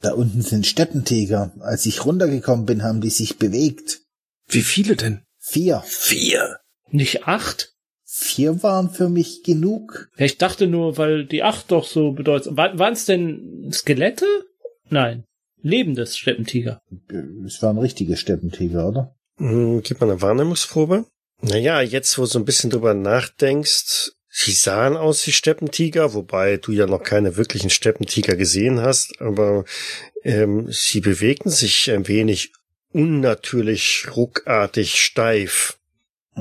Da unten sind Steppentiger. Als ich runtergekommen bin, haben die sich bewegt. Wie viele denn? Vier. Vier. Nicht acht? Vier waren für mich genug. Ja, ich dachte nur, weil die acht doch so bedeutsam. War, waren es denn Skelette? Nein. Lebendes Steppentiger. Es waren richtige Steppentiger, oder? Hm, gib mal eine Wahrnehmungsprobe. Naja, jetzt wo du so ein bisschen drüber nachdenkst, sie sahen aus wie Steppentiger, wobei du ja noch keine wirklichen Steppentiger gesehen hast, aber ähm, sie bewegten sich ein wenig unnatürlich, ruckartig, steif.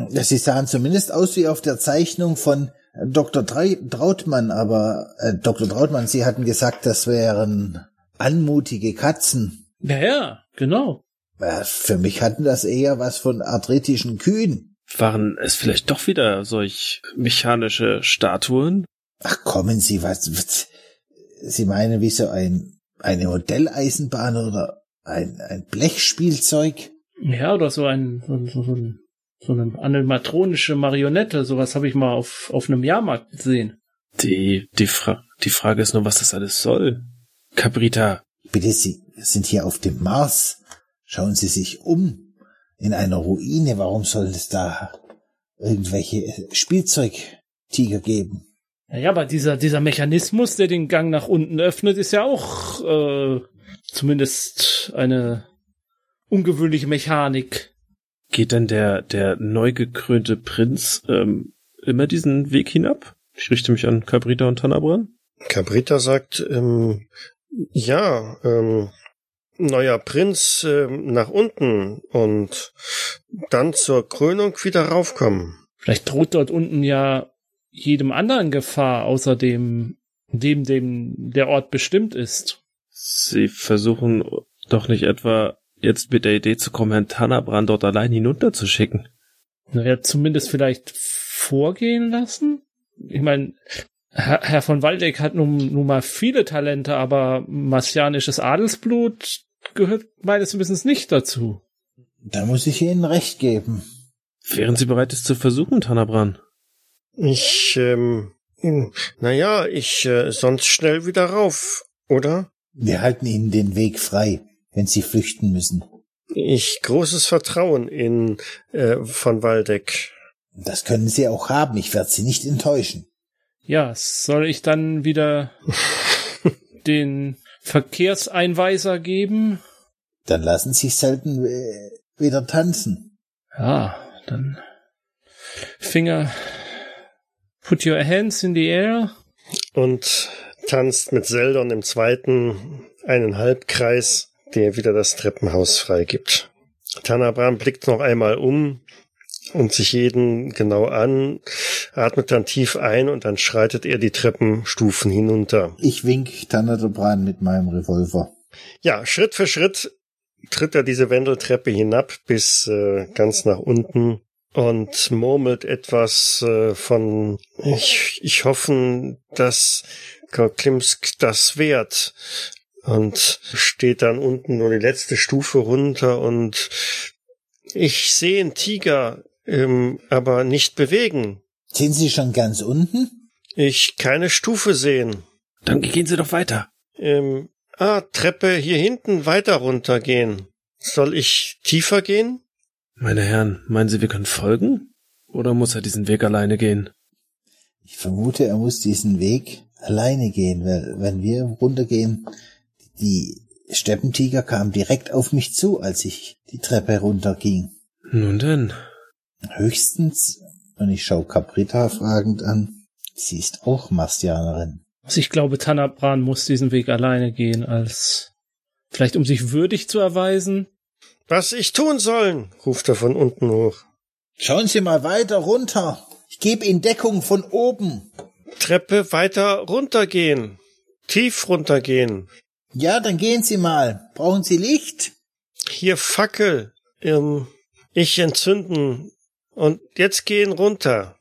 Sie sahen zumindest aus wie auf der Zeichnung von Dr. Trau- Trautmann, aber äh, Dr. Trautmann, Sie hatten gesagt, das wären anmutige Katzen. Ja, ja, genau. Äh, für mich hatten das eher was von arthritischen Kühen. Waren es vielleicht doch wieder solch mechanische Statuen? Ach, kommen Sie, was, was Sie meinen wie so ein, eine Modelleisenbahn oder ein, ein Blechspielzeug? Ja, oder so ein, so, so, so, ein, so eine animatronische Marionette, sowas habe ich mal auf, auf einem Jahrmarkt gesehen. Die, die, Fra die Frage ist nur, was das alles soll. Cabrita. Bitte, Sie sind hier auf dem Mars. Schauen Sie sich um. In einer Ruine. Warum soll es da irgendwelche Spielzeugtiger geben? Naja, aber dieser, dieser Mechanismus, der den Gang nach unten öffnet, ist ja auch äh, zumindest eine ungewöhnliche Mechanik. Geht denn der, der neu gekrönte Prinz ähm, immer diesen Weg hinab? Ich richte mich an Cabrita und Tanabran. Cabrita sagt, ähm, ja, ähm, neuer Prinz ähm, nach unten und dann zur Krönung wieder raufkommen. Vielleicht droht dort unten ja jedem anderen Gefahr, außer dem, dem, dem der Ort bestimmt ist. Sie versuchen doch nicht etwa jetzt mit der Idee zu kommen, Herrn Tanabran dort allein hinunterzuschicken. Naja, zumindest vielleicht vorgehen lassen? Ich meine, Herr, von Waldeck hat nun, nun mal viele Talente, aber martianisches Adelsblut gehört meines Wissens nicht dazu. Da muss ich Ihnen recht geben. Wären Sie bereit, es zu versuchen, Tanabran? Ich, ähm, naja, ich äh, sonst schnell wieder rauf, oder? Wir halten Ihnen den Weg frei, wenn Sie flüchten müssen. Ich großes Vertrauen in äh, von Waldeck. Das können Sie auch haben. Ich werde Sie nicht enttäuschen. Ja, soll ich dann wieder den Verkehrseinweiser geben? Dann lassen Sie selten äh, wieder tanzen. Ja, dann Finger, put your hands in the air. Und tanzt mit Seldon im zweiten einen Halbkreis, der wieder das Treppenhaus freigibt. Tanabram blickt noch einmal um und sich jeden genau an, atmet dann tief ein und dann schreitet er die Treppenstufen hinunter. Ich wink Tanabran mit meinem Revolver. Ja, Schritt für Schritt tritt er diese Wendeltreppe hinab bis äh, ganz nach unten und murmelt etwas äh, von ich, ich hoffe, dass Klimsk das wert und steht dann unten nur die letzte Stufe runter und ich sehe einen Tiger, ähm, aber nicht bewegen. Sind Sie schon ganz unten? Ich keine Stufe sehen. Dann gehen Sie doch weiter. Ähm, ah, Treppe hier hinten weiter runtergehen. Soll ich tiefer gehen? Meine Herren, meinen Sie, wir können folgen? Oder muss er diesen Weg alleine gehen? Ich vermute, er muss diesen Weg alleine gehen, weil wenn wir runtergehen, die Steppentiger kamen direkt auf mich zu, als ich die Treppe runterging. Nun denn. Höchstens, und ich schaue Caprita fragend an, sie ist auch Martianerin. Also ich glaube, Tanabran muss diesen Weg alleine gehen, als vielleicht um sich würdig zu erweisen. Was ich tun sollen, ruft er von unten hoch. Schauen Sie mal weiter runter. Ich gebe Ihnen Deckung von oben. Treppe weiter runtergehen. Tief runtergehen. Ja, dann gehen Sie mal. Brauchen Sie Licht? Hier Fackel. Ähm, ich entzünden. Und jetzt gehen runter.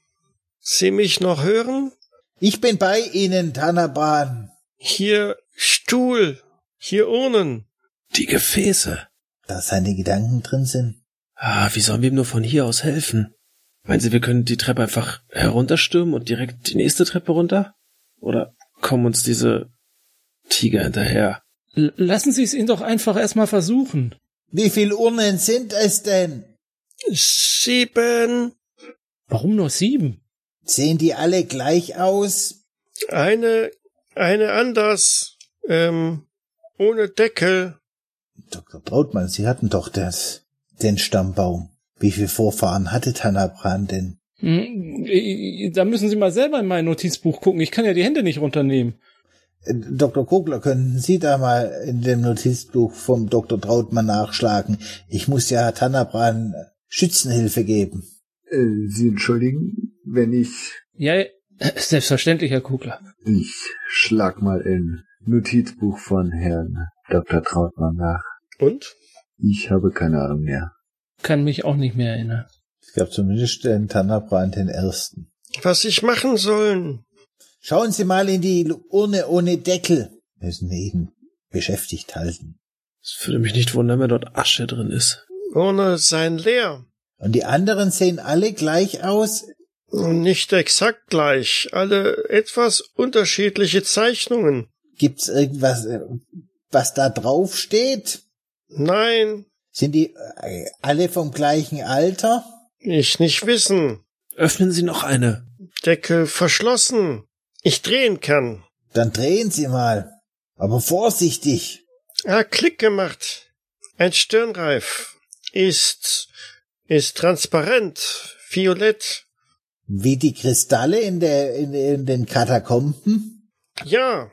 Sie mich noch hören? Ich bin bei Ihnen, Tanaban. Hier Stuhl. Hier Urnen. Die Gefäße. Da seine Gedanken drin sind. Ah, wie sollen wir ihm nur von hier aus helfen? Meinen Sie, wir können die Treppe einfach herunterstürmen und direkt die nächste Treppe runter? Oder kommen uns diese Tiger hinterher? L lassen Sie es ihn doch einfach erstmal versuchen. Wie viel Urnen sind es denn? Sieben. Warum nur sieben? Sehen die alle gleich aus? Eine, eine anders. Ähm, ohne Deckel. Dr. Trautmann, Sie hatten doch das, den Stammbaum. Wie viel Vorfahren hatte Tanabran denn? Hm, Da müssen Sie mal selber in mein Notizbuch gucken. Ich kann ja die Hände nicht runternehmen. Äh, Dr. Kogler, könnten Sie da mal in dem Notizbuch vom Dr. Trautmann nachschlagen? Ich muss ja Tanabran Schützenhilfe geben. Äh, Sie entschuldigen, wenn ich... Ja, selbstverständlich, Herr Kugler. Ich schlag mal im Notizbuch von Herrn Dr. Trautmann nach. Und? Ich habe keine Ahnung mehr. Kann mich auch nicht mehr erinnern. Es gab zumindest den Tannerbrand den ersten. Was ich machen sollen? Schauen Sie mal in die Urne ohne Deckel. Wir müssen ihn beschäftigt halten. Es würde mich nicht wundern, wenn dort Asche drin ist. Ohne sein leer. Und die anderen sehen alle gleich aus. Nicht exakt gleich. Alle etwas unterschiedliche Zeichnungen. Gibt's irgendwas, äh, was da drauf steht? Nein, Sind die äh, alle vom gleichen Alter? ich nicht wissen. Öffnen Sie noch eine. Deckel verschlossen. Ich drehen kann. Dann drehen Sie mal. Aber vorsichtig. Ah, Klick gemacht. Ein Stirnreif. Ist, ist transparent. Violett. Wie die Kristalle in, der, in, in den Katakomben? Ja.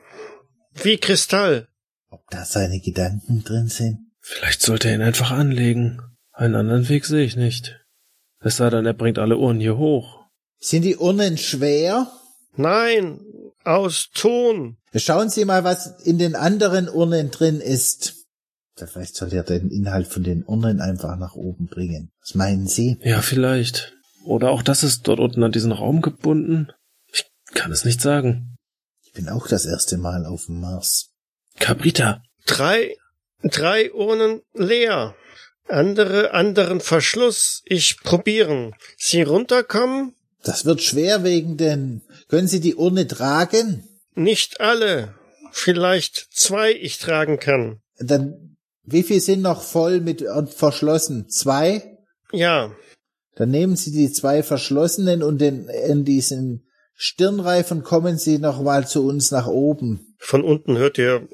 Wie Kristall. Ob da seine Gedanken drin sind? Vielleicht sollte er ihn einfach anlegen. Einen anderen Weg sehe ich nicht. Es sei denn, er bringt alle Uhren hier hoch. Sind die Urnen schwer? Nein. Aus Ton. Schauen Sie mal, was in den anderen Urnen drin ist. Vielleicht sollte er den Inhalt von den Urnen einfach nach oben bringen. Was meinen Sie? Ja, vielleicht. Oder auch das ist dort unten an diesen Raum gebunden. Ich kann es nicht sagen. Ich bin auch das erste Mal auf dem Mars. Cabrita, Drei, drei Urnen leer. Andere, anderen Verschluss. Ich probieren. Sie runterkommen? Das wird schwer wegen den... Können Sie die Urne tragen? Nicht alle. Vielleicht zwei ich tragen kann. Dann, wie viel sind noch voll mit und verschlossen? Zwei? Ja. Dann nehmen Sie die zwei verschlossenen und den, in diesen Stirnreifen kommen Sie noch mal zu uns nach oben. Von unten hört ihr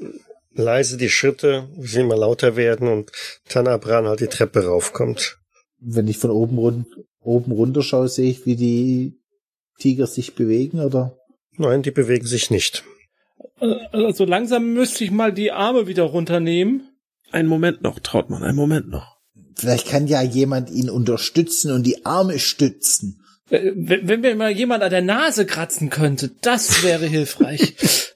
leise die Schritte, wie sie immer lauter werden und Tanabran halt die Treppe raufkommt. Wenn ich von oben, run oben runter schaue, sehe ich, wie die Tiger sich bewegen, oder? Nein, die bewegen sich nicht. Also langsam müsste ich mal die Arme wieder runternehmen. Einen Moment noch, Trautmann, einen Moment noch. Vielleicht kann ja jemand ihn unterstützen und die Arme stützen. Äh, Wenn, wenn mir mal jemand an der Nase kratzen könnte, das wäre hilfreich.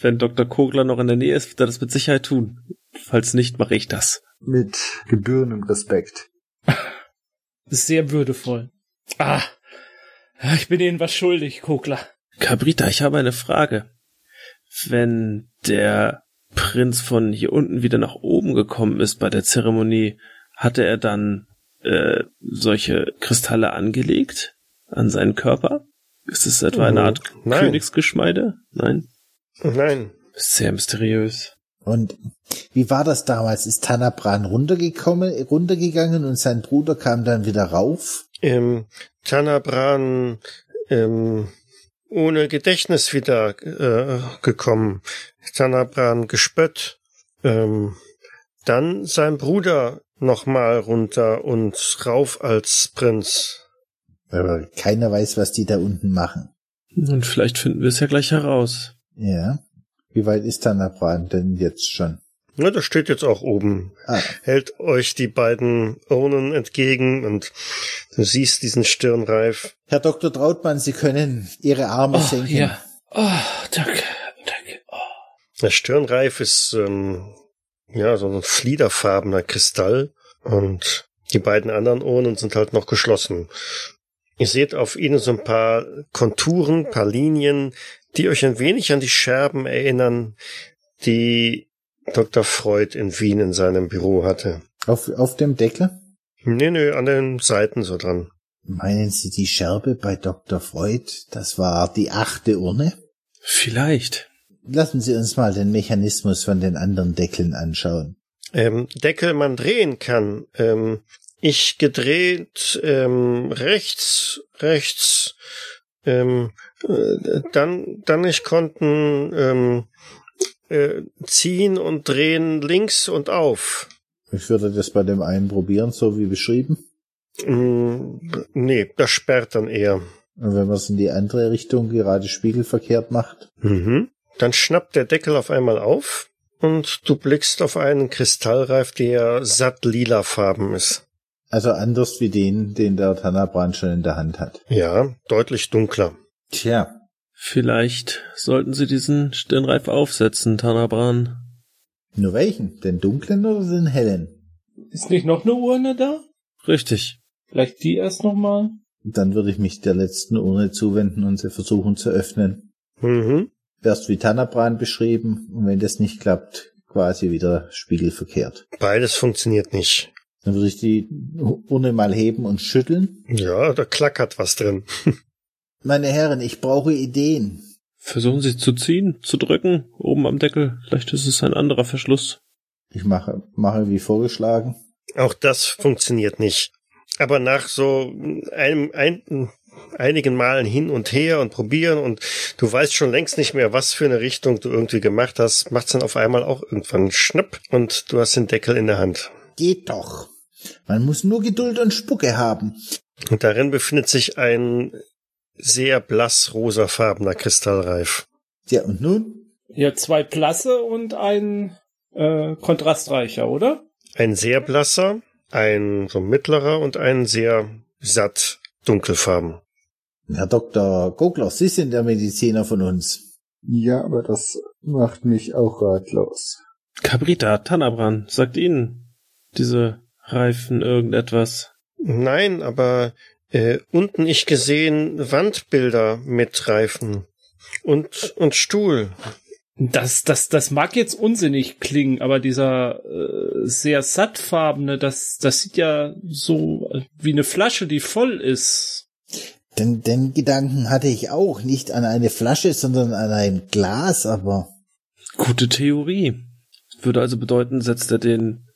Wenn Dr. Kogler noch in der Nähe ist, wird er das mit Sicherheit tun. Falls nicht, mache ich das. Mit gebührendem Respekt. Sehr würdevoll. Ah, ich bin Ihnen was schuldig, Kokler. Cabrita, ich habe eine Frage. Wenn der Prinz von hier unten wieder nach oben gekommen ist bei der Zeremonie, hatte er dann äh, solche Kristalle angelegt an seinen Körper? Ist es etwa eine Art Nein. Königsgeschmeide? Nein? Nein. Sehr mysteriös. Und wie war das damals? Ist Tanabran runtergekommen, runtergegangen und sein Bruder kam dann wieder rauf? Ähm, Tanabran ähm, ohne Gedächtnis wieder äh, gekommen. Tanabran gespött. Ähm, dann sein Bruder nochmal runter und rauf als Prinz. Aber keiner weiß, was die da unten machen. Und vielleicht finden wir es ja gleich heraus. Ja. Wie weit ist Tanabran denn jetzt schon? Ja, das steht jetzt auch oben. Ah, Hält euch die beiden Urnen entgegen und du siehst diesen Stirnreif. Herr Dr. Trautmann, Sie können Ihre Arme Oh, senken. ja. Oh, danke, danke. Oh. Der Stirnreif ist ähm, ja so ein fliederfarbener Kristall und die beiden anderen Urnen sind halt noch geschlossen. Ihr seht auf ihnen so ein paar Konturen, paar Linien, die euch ein wenig an die Scherben erinnern, die Dr. Freud in Wien in seinem Büro hatte. Auf, auf dem Deckel? Nee, nee, an den Seiten so dran. Meinen Sie die Scherbe bei Dr. Freud? Das war die achte Urne? Vielleicht. Lassen Sie uns mal den Mechanismus von den anderen Deckeln anschauen. ähm, Deckel man drehen kann. Ähm, ich gedreht ähm, rechts, rechts, ähm, äh, dann, dann ich konnten ähm, äh, ziehen und drehen links und auf. Ich würde das bei dem einen probieren, so wie beschrieben. Mm, nee, das sperrt dann eher. Und wenn man es in die andere Richtung gerade spiegelverkehrt macht, Mhm. Dann schnappt der Deckel auf einmal auf und du blickst auf einen Kristallreif, der satt lilafarben ist. also anders wie den, den der Tanabran schon in der Hand hat. Ja, deutlich dunkler. Tja, Vielleicht sollten Sie diesen Stirnreif aufsetzen, Tanabran. nur welchen? Den dunklen oder den hellen? Ist nicht noch eine Urne da? Richtig. Vielleicht die erst nochmal? Dann würde ich mich der letzten Urne zuwenden und sie versuchen zu öffnen. Mhm. Erst wie Tanabran beschrieben und wenn das nicht klappt, quasi wieder spiegelverkehrt. Beides funktioniert nicht. Dann würde ich die Urne mal heben und schütteln. Ja, da klackert was drin. Meine Herren, ich brauche Ideen. Versuchen Sie zu ziehen, zu drücken, oben am Deckel. Vielleicht ist es ein anderer Verschluss. Ich mache, mache wie vorgeschlagen. Auch das funktioniert nicht. Aber nach so einem, ein, einigen Malen hin und her und probieren und du weißt schon längst nicht mehr, was für eine Richtung du irgendwie gemacht hast, macht's dann auf einmal auch irgendwann schnapp und du hast den Deckel in der Hand. Geht doch. Man muss nur Geduld und Spucke haben. Und darin befindet sich ein sehr blass rosafarbener Kristallreif. Ja, und nun? Ja, zwei Plasse und ein äh, kontrastreicher, oder? Ein sehr blasser, ein so mittlerer und ein sehr satt dunkelfarben. Herr Dr. Gogler, Sie sind der Mediziner von uns. Ja, aber das macht mich auch ratlos. Cabrita, Tanabran, sagt Ihnen diese Reifen irgendetwas? Nein, aber äh, unten ich gesehen Wandbilder mit Reifen und und Stuhl. Das, das, das mag jetzt unsinnig klingen, aber dieser äh, sehr sattfarbene, das, das sieht ja so wie eine Flasche, die voll ist. Den, den Gedanken hatte ich auch, nicht an eine Flasche, sondern an ein Glas, aber Gute Theorie. Würde also bedeuten, setzt er den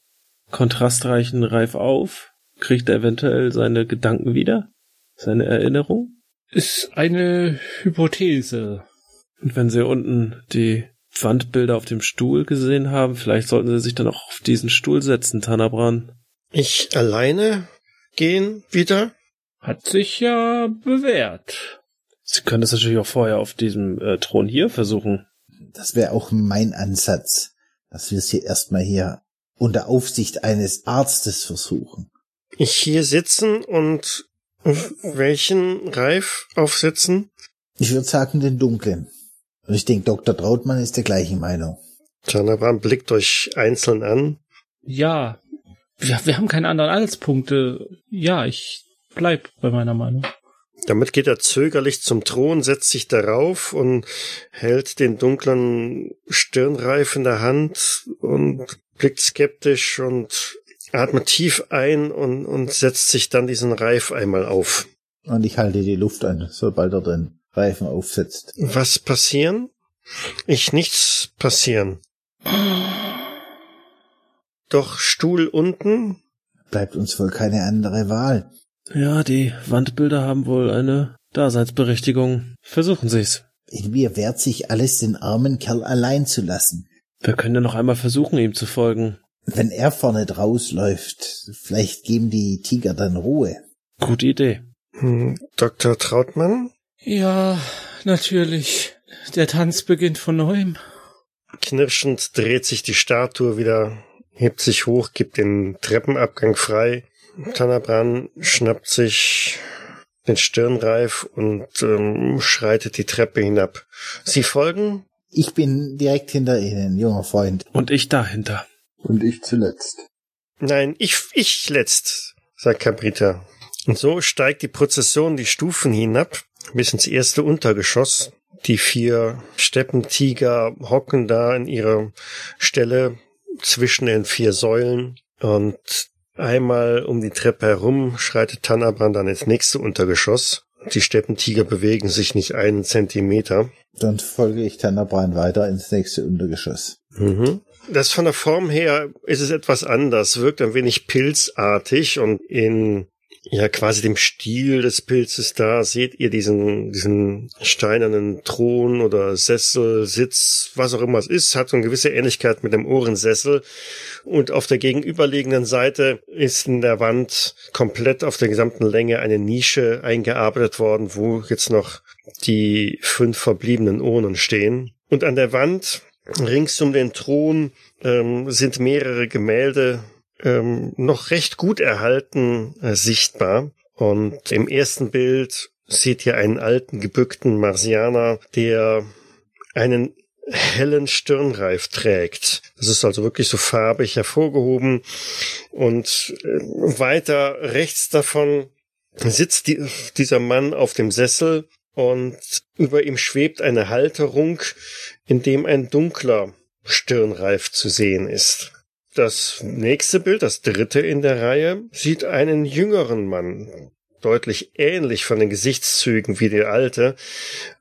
kontrastreichen Reif auf, kriegt er eventuell seine Gedanken wieder, seine Erinnerung. Ist eine Hypothese. Und wenn sie unten die Wandbilder auf dem Stuhl gesehen haben, vielleicht sollten sie sich dann auch auf diesen Stuhl setzen, Tanabran. Ich alleine gehen wieder? Hat sich ja bewährt. Sie können das natürlich auch vorher auf diesem äh, Thron hier versuchen. das wäre auch mein Ansatz, dass wir es hier erstmal hier unter Aufsicht eines Arztes versuchen. Ich hier sitzen und welchen Reif aufsetzen? Ich würde sagen den dunklen. Und ich denke, Dr. Trautmann ist der gleichen Meinung. Tanabram blickt euch einzeln an. Ja. Wir, wir haben keine anderen Anhaltspunkte. Ja, ich bleib bei meiner Meinung. Damit geht er zögerlich zum Thron, setzt sich darauf und hält den dunklen Stirnreif in der Hand und blickt skeptisch und atmet tief ein und, und setzt sich dann diesen Reif einmal auf. Und ich halte die Luft an, sobald er den Reifen aufsetzt. Was passieren? Ich nichts passieren. Doch Stuhl unten? Bleibt uns wohl keine andere Wahl. Ja, die Wandbilder haben wohl eine Daseinsberechtigung. Versuchen Sie's. In mir wehrt sich alles, den armen Kerl allein zu lassen. Wir können ja noch einmal versuchen, ihm zu folgen. Wenn er vorne draus läuft, vielleicht geben die Tiger dann Ruhe. Gute Idee. Hm, Dr. Trautmann? Ja, natürlich. Der Tanz beginnt von neuem. Knirschend dreht sich die Statue wieder, hebt sich hoch, gibt den Treppenabgang frei. Tanabran schnappt sich den Stirnreif und ähm, schreitet die Treppe hinab. Sie folgen? Ich bin direkt hinter Ihnen, junger Freund. Und ich dahinter. Und ich zuletzt. Nein, ich, ich letzt, sagt Cabrita. Und so steigt die Prozession die Stufen hinab bis ins erste Untergeschoss. Die vier Steppentiger hocken da in ihrer Stelle zwischen den vier Säulen und einmal um die Treppe herum schreitet Tanabran dann ins nächste Untergeschoss. Die Steppentiger bewegen sich nicht einen Zentimeter. Dann folge ich Tanabran weiter ins nächste Untergeschoss. Mhm. Das von der Form her ist es etwas anders, wirkt ein wenig pilzartig und in ja quasi dem Stil des Pilzes da seht ihr diesen diesen steinernen Thron oder Sessel, Sitz, was auch immer es ist, hat so eine gewisse Ähnlichkeit mit dem Ohrensessel. Und auf der gegenüberliegenden Seite ist in der Wand komplett auf der gesamten Länge eine Nische eingearbeitet worden, wo jetzt noch die fünf verbliebenen Urnen stehen. Und an der Wand Rings um den Thron ähm, sind mehrere Gemälde ähm, noch recht gut erhalten äh, sichtbar. Und im ersten Bild seht ihr einen alten, gebückten Marsianer, der einen hellen Stirnreif trägt. Das ist also wirklich so farbig hervorgehoben. Und äh, weiter rechts davon sitzt die, dieser Mann auf dem Sessel und über ihm schwebt eine Halterung, in dem ein dunkler Stirnreif zu sehen ist. Das nächste Bild, das dritte in der Reihe, sieht einen jüngeren Mann, deutlich ähnlich von den Gesichtszügen wie der alte,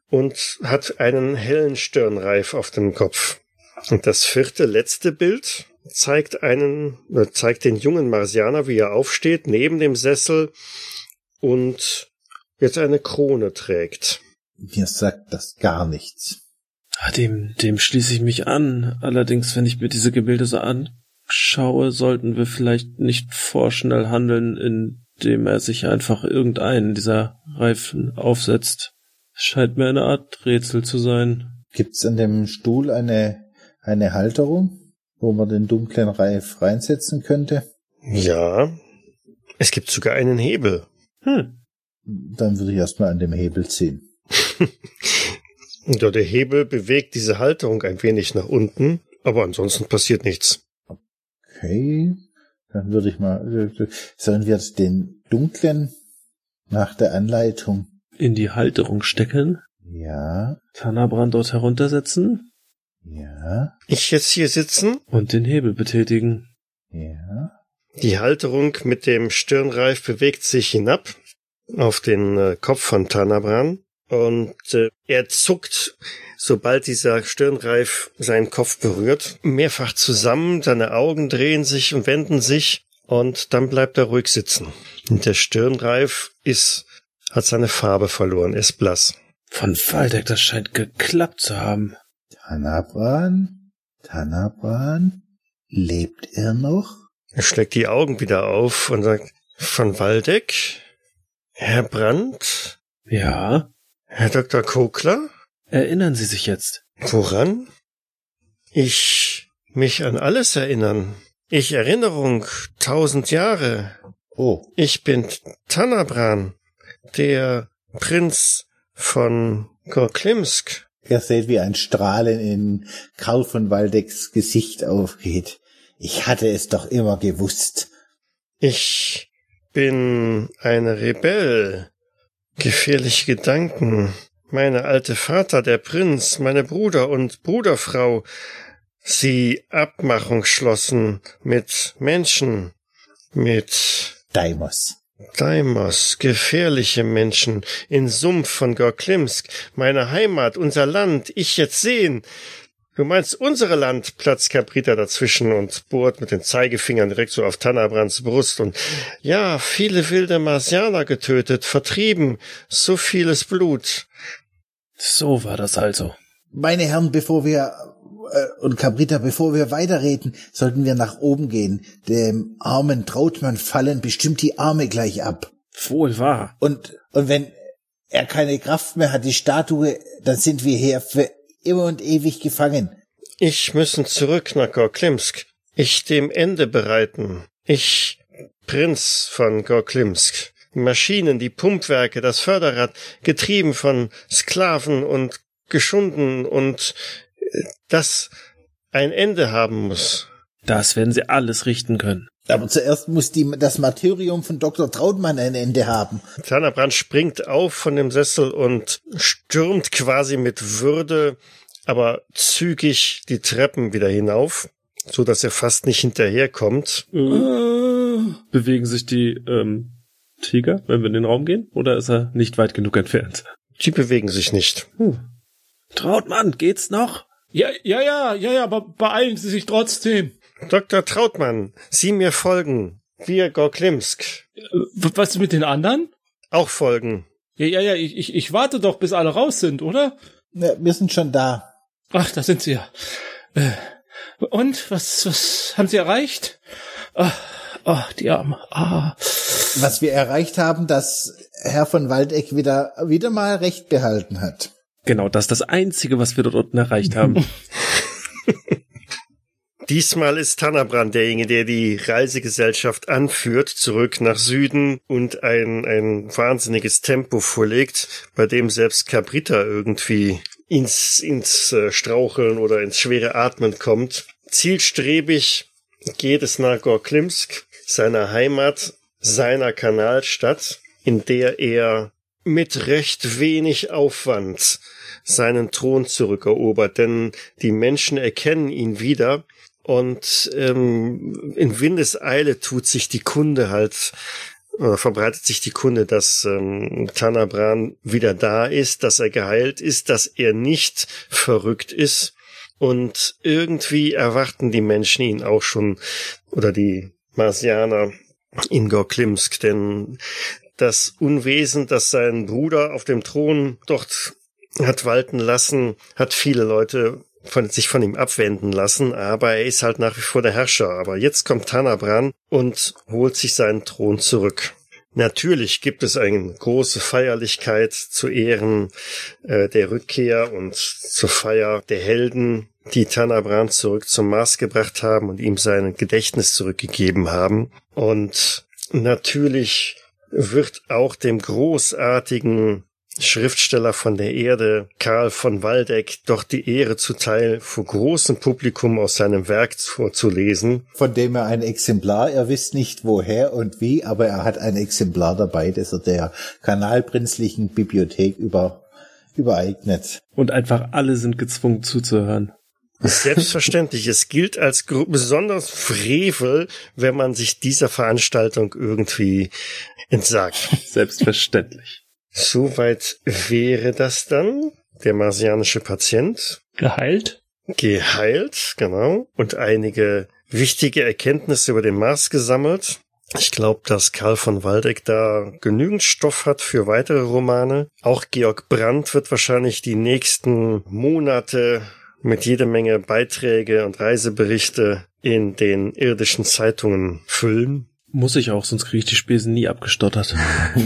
und hat einen hellen Stirnreif auf dem Kopf. Und das vierte, letzte Bild zeigt einen, äh, zeigt den jungen Marsianer, wie er aufsteht, neben dem Sessel und jetzt eine Krone trägt. Mir sagt das gar nichts. Ah, Dem, dem schließe ich mich an. Allerdings, wenn ich mir diese Gebilde so anschaue, sollten wir vielleicht nicht vorschnell handeln, indem er sich einfach irgendeinen dieser Reifen aufsetzt. Es scheint mir eine Art Rätsel zu sein. Gibt's an dem Stuhl eine, eine Halterung, wo man den dunklen Reif reinsetzen könnte? Ja, es gibt sogar einen Hebel. Hm. Dann würde ich erstmal an dem Hebel ziehen. Ja, der Hebel bewegt diese Halterung ein wenig nach unten, aber ansonsten passiert nichts. Okay. Dann würde ich mal, sollen wir den dunklen nach der Anleitung? In die Halterung stecken, Ja, Tannerbrand dort heruntersetzen ja, Ich jetzt hier sitzen, und den Hebel betätigen. ja. die Halterung mit dem Stirnreif bewegt sich hinab auf den äh, Kopf von Tanabran und äh, er zuckt, sobald dieser Stirnreif seinen Kopf berührt, mehrfach zusammen, seine Augen drehen sich und wenden sich und dann bleibt er ruhig sitzen. Und der Stirnreif ist, hat seine Farbe verloren, ist blass. Von Waldeck, das scheint geklappt zu haben. Tanabran? Tanabran? Lebt er noch? Er schlägt die Augen wieder auf und sagt, von Waldeck? Herr Brandt? Ja. Herr Dr. Kokler? Erinnern Sie sich jetzt? Woran? Ich mich an alles erinnern. Ich Erinnerung tausend Jahre. Oh, Ich bin Tanabran, der Prinz von Gorklimsk. er seht, wie ein Strahlen in Karl von Waldecks Gesicht aufgeht. Ich hatte es doch immer gewusst. Ich bin ein Rebell. Gefährliche Gedanken. Meine alte Vater, der Prinz, meine Bruder und Bruderfrau, sie Abmachung schlossen mit Menschen, mit Daimos. Daimos, gefährliche Menschen, in Sumpf von Gorklimsk, meine Heimat, unser Land, ich jetzt sehen. Du meinst unsere Land, platzt Caprita dazwischen und bohrt mit den Zeigefingern direkt so auf Tannabrands Brust und ja, viele wilde Marsianer getötet, vertrieben, so vieles Blut. So war das also. Meine Herren, bevor wir äh, und Cabrita, bevor wir weiterreden, sollten wir nach oben gehen. Dem armen Trautmann fallen bestimmt die Arme gleich ab. Wohl wahr. Und und wenn er keine Kraft mehr hat, die Statue, dann sind wir hier für immer und ewig gefangen. Ich müssen zurück nach Gorklimsk, ich dem Ende bereiten. Ich, Prinz von Gorklimsk. Die Maschinen, die Pumpwerke, das Förderrad, getrieben von Sklaven und geschunden und äh, das ein Ende haben muss. Das werden Sie alles richten können. Aber zuerst muss die, das Martyrium von Dr. Trautmann ein Ende haben. Tannerbrand springt auf von dem Sessel und stürmt quasi mit Würde, aber zügig die Treppen wieder hinauf, so dass er fast nicht hinterherkommt. Bewegen sich die ähm, Tiger, wenn wir in den Raum gehen? Oder ist er nicht weit genug entfernt? Die bewegen sich nicht. Trautmann, geht's noch? Ja, ja, ja, ja, ja, aber beeilen Sie sich trotzdem. Dr. Trautmann, Sie mir folgen. Wir Gorklimsk. Was mit den anderen? Auch folgen. Ja, ja, ja, ich, ich, ich warte doch, bis alle raus sind, oder? Ja, wir sind schon da. Ach, da sind sie ja. Äh, und, was, was haben sie erreicht? Ah, ah, die Arme. Ah. Was wir erreicht haben, dass Herr von Waldeck wieder, wieder mal Recht behalten hat. Genau, das ist das Einzige, was wir dort unten erreicht haben. Diesmal ist Tannerbrand derjenige, der die Reisegesellschaft anführt, zurück nach Süden und ein, ein wahnsinniges Tempo vorlegt, bei dem selbst Cabrita irgendwie ins, ins äh, Straucheln oder ins schwere Atmen kommt. Zielstrebig geht es nach Gorklimsk, seiner Heimat, seiner Kanalstadt, in der er mit recht wenig Aufwand seinen Thron zurückerobert, denn die Menschen erkennen ihn wieder und ähm, in Windeseile tut sich die Kunde halt oder verbreitet sich die Kunde, dass ähm, Tanabran wieder da ist, dass er geheilt ist, dass er nicht verrückt ist. Und irgendwie erwarten die Menschen ihn auch schon oder die Marsianer in Gorklimsk, denn das Unwesen, das sein Bruder auf dem Thron dort hat walten lassen, hat viele Leute von, sich von ihm abwenden lassen, aber er ist halt nach wie vor der Herrscher. Aber jetzt kommt Tanabran und holt sich seinen Thron zurück. Natürlich gibt es eine große Feierlichkeit zu Ehren äh, der Rückkehr und zur Feier der Helden, die Tanabran zurück zum Mars gebracht haben und ihm sein Gedächtnis zurückgegeben haben. Und natürlich wird auch dem großartigen Schriftsteller von der Erde, Karl von Waldeck, doch die Ehre zuteil, vor großem Publikum aus seinem Werk vorzulesen. Von dem er ein Exemplar, er wisst nicht woher und wie, aber er hat ein Exemplar dabei, das er der Kanalprinzlichen Bibliothek über, übereignet. Und einfach alle sind gezwungen zuzuhören. Selbstverständlich. es gilt als besonders Frevel, wenn man sich dieser Veranstaltung irgendwie entsagt. Selbstverständlich. Soweit wäre das dann. Der marsianische Patient. Geheilt? Geheilt, genau. Und einige wichtige Erkenntnisse über den Mars gesammelt. Ich glaube, dass Karl von Waldeck da genügend Stoff hat für weitere Romane. Auch Georg Brandt wird wahrscheinlich die nächsten Monate mit jede Menge Beiträge und Reiseberichte in den irdischen Zeitungen füllen. Muss ich auch, sonst kriege ich die Spesen nie abgestottert.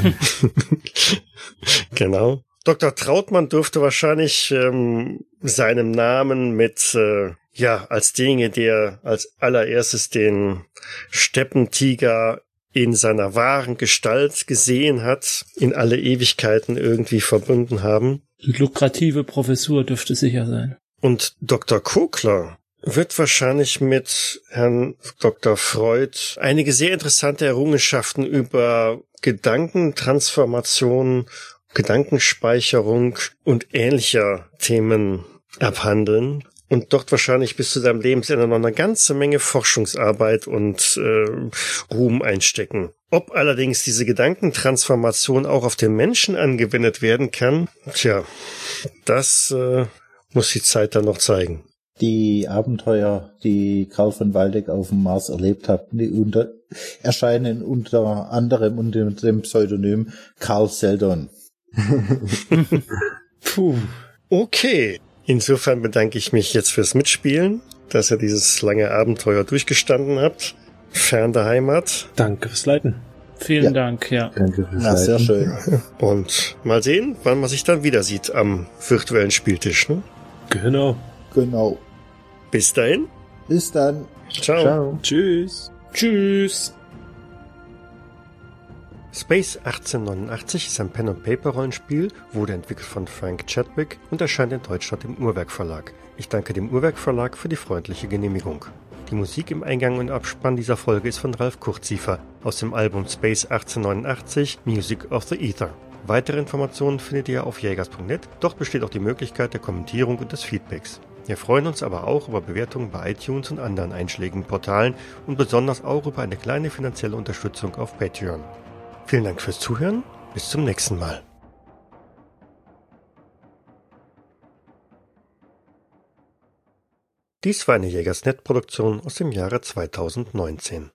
genau. Dr. Trautmann dürfte wahrscheinlich ähm, seinem Namen mit, äh, ja, als Dinge, der als allererstes den Steppentiger in seiner wahren Gestalt gesehen hat, in alle Ewigkeiten irgendwie verbunden haben. Die lukrative Professur dürfte sicher sein. Und Dr. Kokler wird wahrscheinlich mit Herrn Dr. Freud einige sehr interessante Errungenschaften über Gedankentransformation, Gedankenspeicherung und ähnlicher Themen abhandeln und dort wahrscheinlich bis zu seinem Lebensende noch eine ganze Menge Forschungsarbeit und äh, Ruhm einstecken. Ob allerdings diese Gedankentransformation auch auf den Menschen angewendet werden kann, tja, das äh, muss die Zeit dann noch zeigen. Die Abenteuer, die Karl von Waldeck auf dem Mars erlebt hat, die unter, erscheinen unter anderem unter dem Pseudonym Karl Seldon. Puh. Okay. Insofern bedanke ich mich jetzt fürs Mitspielen, dass ihr dieses lange Abenteuer durchgestanden habt. Fern der Heimat. Danke fürs Leiten. Vielen ja. Dank, ja. Danke fürs Na, sehr schön. Und mal sehen, wann man sich dann wieder sieht am virtuellen Spieltisch. Ne? Genau. Genau. Bis dahin. Bis dann. Ciao. Ciao. Tschüss. Tschüss. Space 1889 ist ein Pen-and-Paper-Rollenspiel, wurde entwickelt von Frank Chadwick und erscheint in Deutschland im Uhrwerk Verlag. Ich danke dem Uhrwerk Verlag für die freundliche Genehmigung. Die Musik im Eingang und Abspann dieser Folge ist von Ralf Kurziefer aus dem Album Space 1889 Music of the Ether. Weitere Informationen findet ihr auf jägers.net. Dort besteht auch die Möglichkeit der Kommentierung und des Feedbacks. Wir freuen uns aber auch über Bewertungen bei iTunes und anderen einschlägigen Portalen und besonders auch über eine kleine finanzielle Unterstützung auf Patreon. Vielen Dank fürs Zuhören. Bis zum nächsten Mal. Dies war eine Jägersnet-Produktion aus dem Jahre 2019.